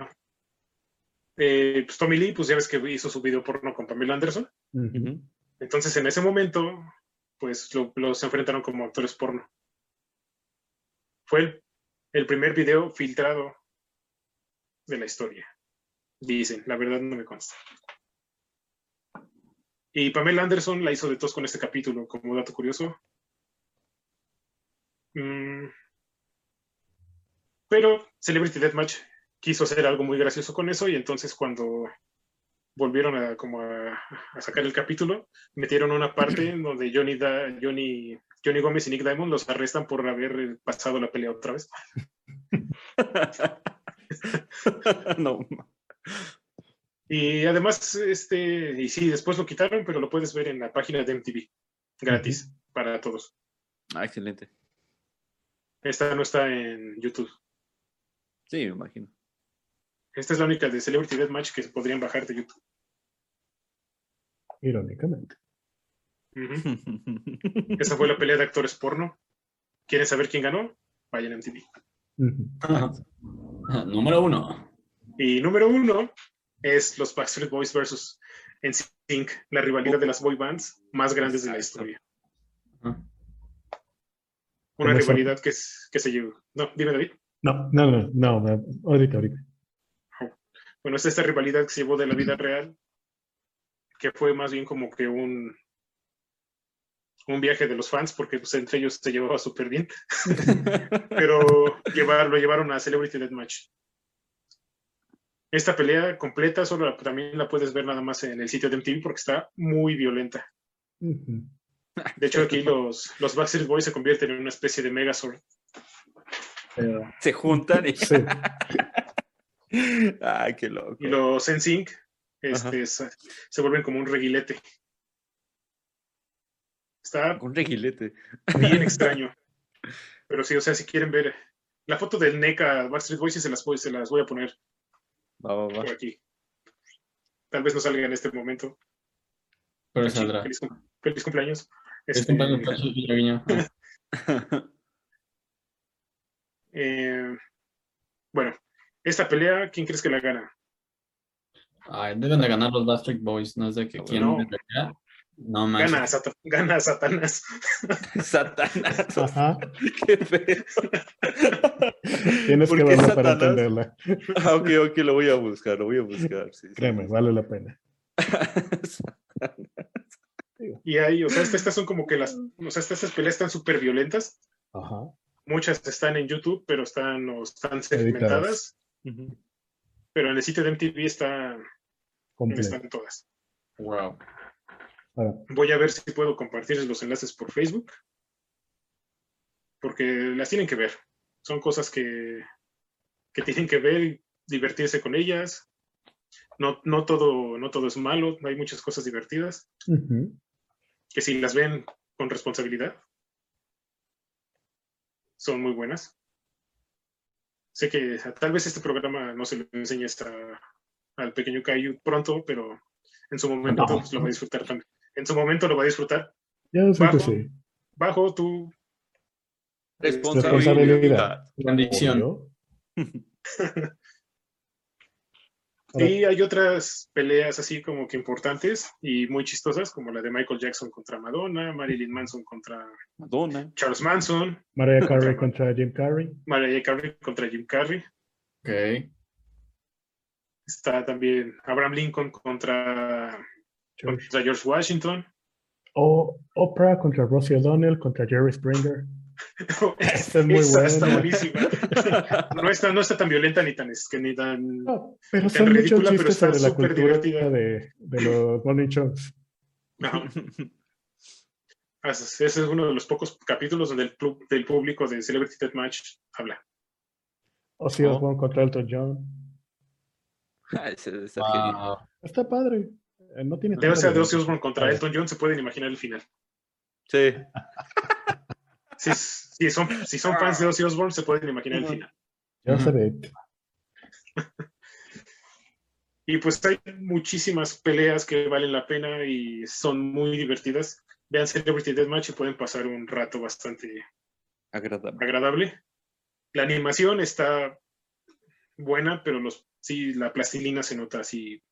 eh, pues Tommy Lee, pues ya ves que hizo su video porno con Pamela Anderson. Entonces, en ese momento, pues lo- los enfrentaron como actores porno. Fue el el primer video filtrado de la historia. Dicen, la verdad no me consta. Y Pamela Anderson la hizo de tos con este capítulo, como dato curioso. Mm. Pero Celebrity Deathmatch quiso hacer algo muy gracioso con eso y entonces cuando volvieron a, como a, a sacar el capítulo, metieron una parte [CLEARS THROAT] donde Johnny, da, Johnny, Johnny Gómez y Nick Diamond los arrestan por haber pasado la pelea otra vez. [LAUGHS] no. Y además, este, y sí, después lo quitaron, pero lo puedes ver en la página de MTV, gratis, para todos. Ah, excelente. Esta no está en YouTube. Sí, me imagino. Esta es la única de Celebrity Deathmatch que se podrían bajar de YouTube. Irónicamente. [LAUGHS] Esa fue la pelea de actores porno. ¿Quieren saber quién ganó? Vayan a MTV. Número uno. Y número uno es los Backstreet Boys versus NSYNC, la rivalidad de las boy bands más grandes de la historia. Una rivalidad que, es- que se llevó. No, dime David. No, no, no, no, no, ahorita, ahorita. Bueno, es esta rivalidad que se llevó de la vida real, que fue más bien como que un, un viaje de los fans, porque pues, entre ellos se llevaba súper bien, [LAUGHS] pero llevar, lo llevaron a Celebrity Deathmatch. Esta pelea completa solo la- también la puedes ver nada más en el sitio de MTV porque está muy violenta. De hecho, aquí los, los Backstreet Boys se convierten en una especie de Megazord. Pero, Se juntan y. sí, [LAUGHS] Ay, qué loco. Y los NSYNC este, se, se vuelven como un reguilete. Está Un reguilete. bien extraño. [LAUGHS] Pero sí, o sea, si quieren ver la foto del NECA Backstreet Boys, se las, voy- se las voy a poner Va, va, va. por aquí. Tal vez no salga en este momento. Pero saldrá. Feliz, cum- feliz cumpleaños. Es Este, cumpleaños, Pachi, guiño, guiño. [LAUGHS] Ah, eh, bueno, esta pelea, ¿quién crees que la gana? Ay, deben de ganar los Backstreet Boys, no es de que No, quién no. No manches. Gana, [LAUGHS] gana Satanás. [LAUGHS] Satanás. ajá, [LAUGHS] Qué feo. tienes ¿Por que qué verla para Satanás? entenderla. Ah, ok, ok, lo voy a buscar, lo voy a buscar. sí, sí. Créeme, vale la pena. Y ahí, o sea, estas, estas son como que las, o sea, estas, peleas están súper violentas. Ajá. Muchas están en YouTube, pero están, o están segmentadas. Pero en el sitio de MTV está, Completo. están todas. Wow. Ahora, Voy a ver si puedo compartir los enlaces por Facebook. Porque las tienen que ver. Son cosas que, que tienen que ver y divertirse con ellas. No, no, todo, no todo es malo, hay muchas cosas divertidas. Que si las ven con responsabilidad, son muy buenas. Sé que tal vez este programa no se lo enseñes a- al pequeño Caillou pronto, pero en su momento No. pues, lo va a disfrutar también. En su momento lo va a disfrutar. Ya sé que Bajo. sí. Bajo tu Responsabilidad. Bendición. Y [LAUGHS] hay otras peleas así como que importantes y muy chistosas, como la de Michael Jackson contra Madonna, Marilyn Manson contra Madonna. Charles Manson, Mariah Carey contra Jim Carrey. Mariah Carey contra Jim Carrey. Ok. Está también Abraham Lincoln contra, George. contra George Washington. O Oprah contra Rosie O'Donnell contra Jerry Springer. [LAUGHS] Esta es muy está buena. buenísima. No está, no está tan violenta ni tan, es que ni tan... No, pero Tan son muchos ridícula, pero chistes está sobre la súper cultura divertida. de, de los morning shows. Ajá. Ese es uno de los pocos capítulos donde el club del público de Celebrity Deathmatch habla. Ozzy Oh. Osbourne contra Elton John. Ah, ese está genial. Wow. Está padre. Eh, No tiene De, o tanto sea, de de- Ozzy Osbourne contra. Elton John se pueden imaginar el final. Sí. [LAUGHS] Si, si son, si son fans de Ozzy Osbourne, se pueden imaginar el final. Yo sé [LAUGHS] Y pues hay muchísimas peleas que valen la pena y son muy divertidas. Vean Celebrity Deathmatch y pueden pasar un rato bastante Agradable. agradable. La animación está buena, pero los, sí, la plastilina se nota así,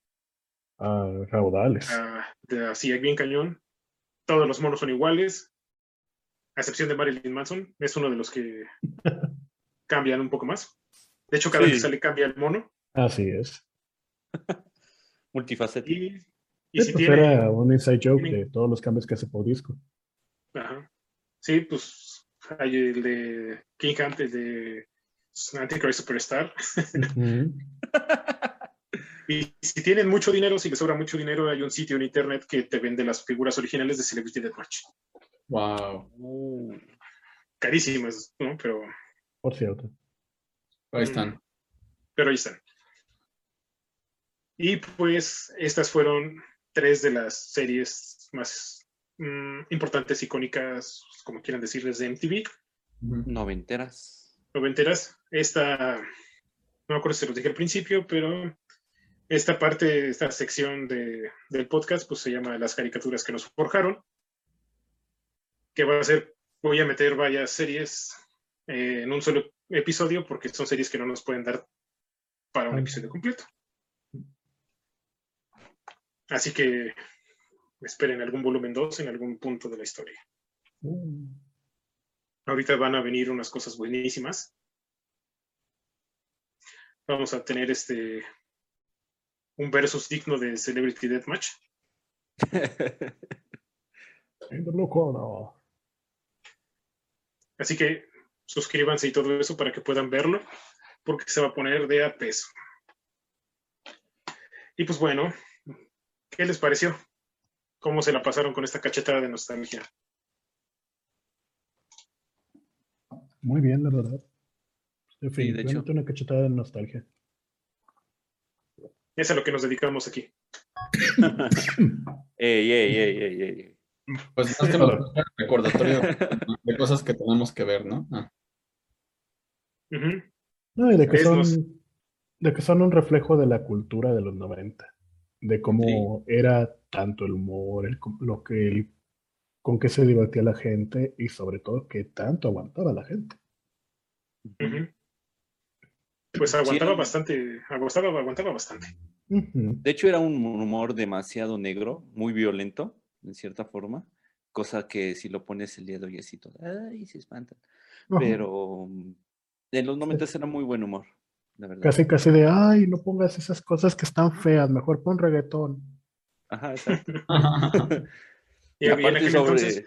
ah, raudales. ah, así bien cañón. Todos los monos son iguales, a excepción de Marilyn Manson. Es uno de los que [LAUGHS] cambian un poco más. De hecho, cada vez Sí. que sale cambia el mono. Así es. [LAUGHS] Multifacético. Y, y Sí, si pues tiene. era un inside joke tiene- de todos los cambios que hace por disco. Ajá. Sí, pues hay el de King Hunt, el de Antichrist Superstar. Ujú. [LAUGHS] Y si tienen mucho dinero, si les sobra mucho dinero, hay un sitio en internet que te vende las figuras originales de Celebrity Deathmatch. Wow. Uh, Carísimas, ¿no? Pero, Por cierto. Ahí están. pero ahí están. Y pues estas fueron tres de las series más mm, importantes, icónicas, como quieran decirles, de MTV. Noventeras. noventeras. Esta, no me acuerdo si se los dije al principio, pero esta parte, esta sección de, del podcast, pues se llama Las caricaturas que nos forjaron, que va a ser, voy a meter varias series eh, en un solo episodio, porque son series que no nos pueden dar para un episodio completo. Así que esperen algún volumen 2 en algún punto de la historia. Uh, Ahorita van a venir unas cosas buenísimas. Vamos a tener este un versus digno de Celebrity Deathmatch. [LAUGHS] in the. Así que suscríbanse y todo eso para que puedan verlo, porque se va a poner de a peso. Y pues bueno, ¿qué les pareció? ¿Cómo se la pasaron con esta cachetada de nostalgia? Muy bien, la verdad. Definitivamente hecho. una cachetada de nostalgia. Es a lo que nos dedicamos aquí. [LAUGHS] ey, ey, ey, ey, ey. Pues más que recordatorio de cosas que tenemos que ver, ¿no? Ah. No, y de que son, de que son un reflejo de la cultura de los 90. De cómo era tanto el humor, el, lo que el- con qué se divertía la gente y sobre todo qué tanto aguantaba la gente. Ujú. Pues aguantaba era- bastante, aguantaba, aguantaba bastante. De hecho, era un humor demasiado negro, muy violento, en cierta forma, cosa que si lo pones el día de hoy así todo, ay, se espantan. Ajá. Pero en los momentos era muy buen humor, la verdad. Casi, casi de, ay, no pongas esas cosas que están feas, mejor pon reggaetón. Ajá, exacto. [LAUGHS] [LAUGHS] Y, Y en aparte aquel sobre, entonces,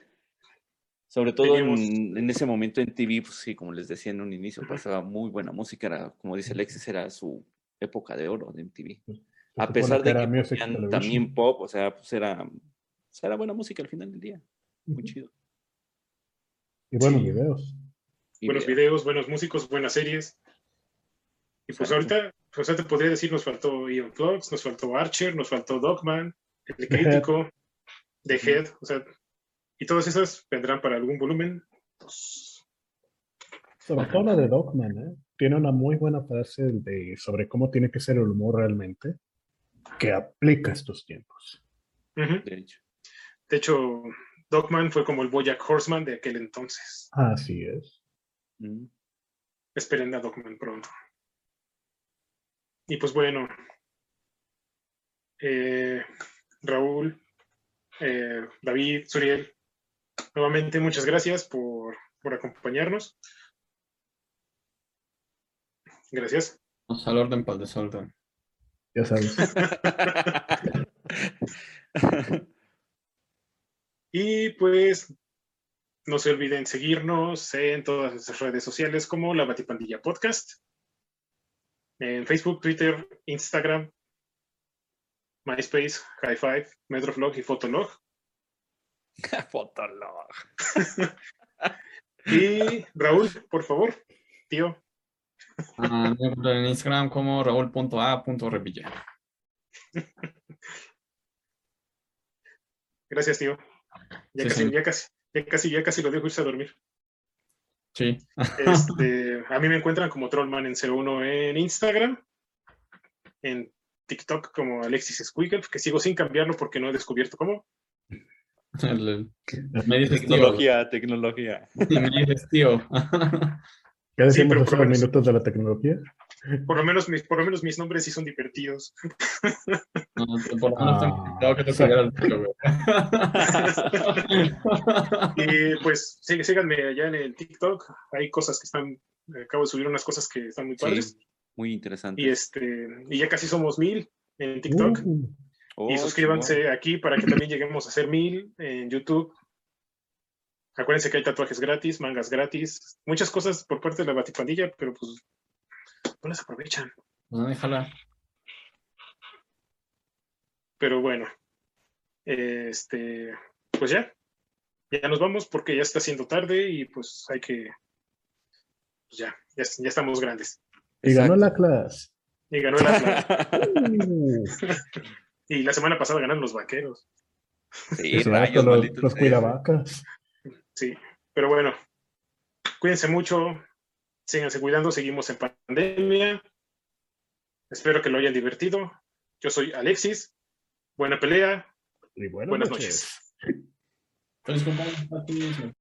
sobre todo en, teníamos- en ese momento en TV, pues sí, como les decía en un inicio, pasaba muy buena música, era, como dice Alexis, era su época de oro de MTV. Se A pesar de que television. también pop, o sea, pues era, pues era buena música al final del día, muy chido. Y buenos Sí. videos. Y buenos video. videos, buenos músicos, buenas series. Y pues Exacto. ahorita, pues ahorita te podría decir, nos faltó Ian Plugs, nos faltó Archer, nos faltó Dogman, El. Crítico, [LAUGHS] The Head, o sea, y todas esas vendrán para algún volumen. Sobre todo la de Dogman, ¿eh? Tiene una muy buena frase de, sobre cómo tiene que ser el humor realmente, que aplica estos tiempos. De hecho. De hecho, Dogman fue como el Bojack Horseman de aquel entonces. Así es. Mm. Esperen a Dogman pronto. Y pues bueno, eh, Raúl, eh, David, Suriel, nuevamente muchas gracias por, por acompañarnos. Gracias. Vamos al orden para el desorden. Ya sabes. [LAUGHS] Y pues no se olviden seguirnos en todas nuestras redes sociales como La Batipandilla Podcast. En Facebook, Twitter, Instagram, MySpace, High Five, Metroflog y Fotolog. [LAUGHS] Fotolog. [LAUGHS] Y Raúl, por favor, tío. Ah, en Instagram como raúl.a.revilla. Gracias, tío. Ya Sí, casi, sí. ya casi, ya casi, ya casi lo dejo irse a dormir. Sí. Este, [LAUGHS] a mí me encuentran como Trollman en 01 en Instagram, en TikTok como Alexis Squiggle, que sigo sin cambiarlo porque no he descubierto cómo. [LAUGHS] El, el- me dices tío. Tecnología, tecnología. Me dices tío. [LAUGHS] ¿Qué decimos pero hace por lo unos menos- minutos de la tecnología? Por lo menos mis, por lo menos mis nombres sí son divertidos. [LAUGHS] No, por lo menos Ah, tengo que te el güey. Y pues sí, síganme allá en el TikTok. Hay cosas que están Acabo de subir unas cosas que están muy padres. Sí, muy interesante. Y este, y ya casi somos mil en TikTok. Uh, y suscríbanse aquí para que también lleguemos a ser mil en YouTube. Acuérdense que hay tatuajes gratis, mangas gratis, muchas cosas por parte de la Batifandilla, pero pues no las aprovechan. No, déjala. Pero bueno, este, pues ya, ya nos vamos porque ya está siendo tarde y pues hay que, pues ya, ya, ya estamos grandes. y ganó la clase. Y ganó el Atlas. [LAUGHS] Y la semana pasada ganaron los vaqueros. Sí, exacto, rayos, los, los sea. cuidavacas. Sí, pero bueno, cuídense mucho, síganse cuidando, seguimos en pandemia. Espero que lo hayan divertido. Yo soy Alexis. Buena pelea. Y buenas, Buenas noches. noches. Feliz cumpleaños, Pati.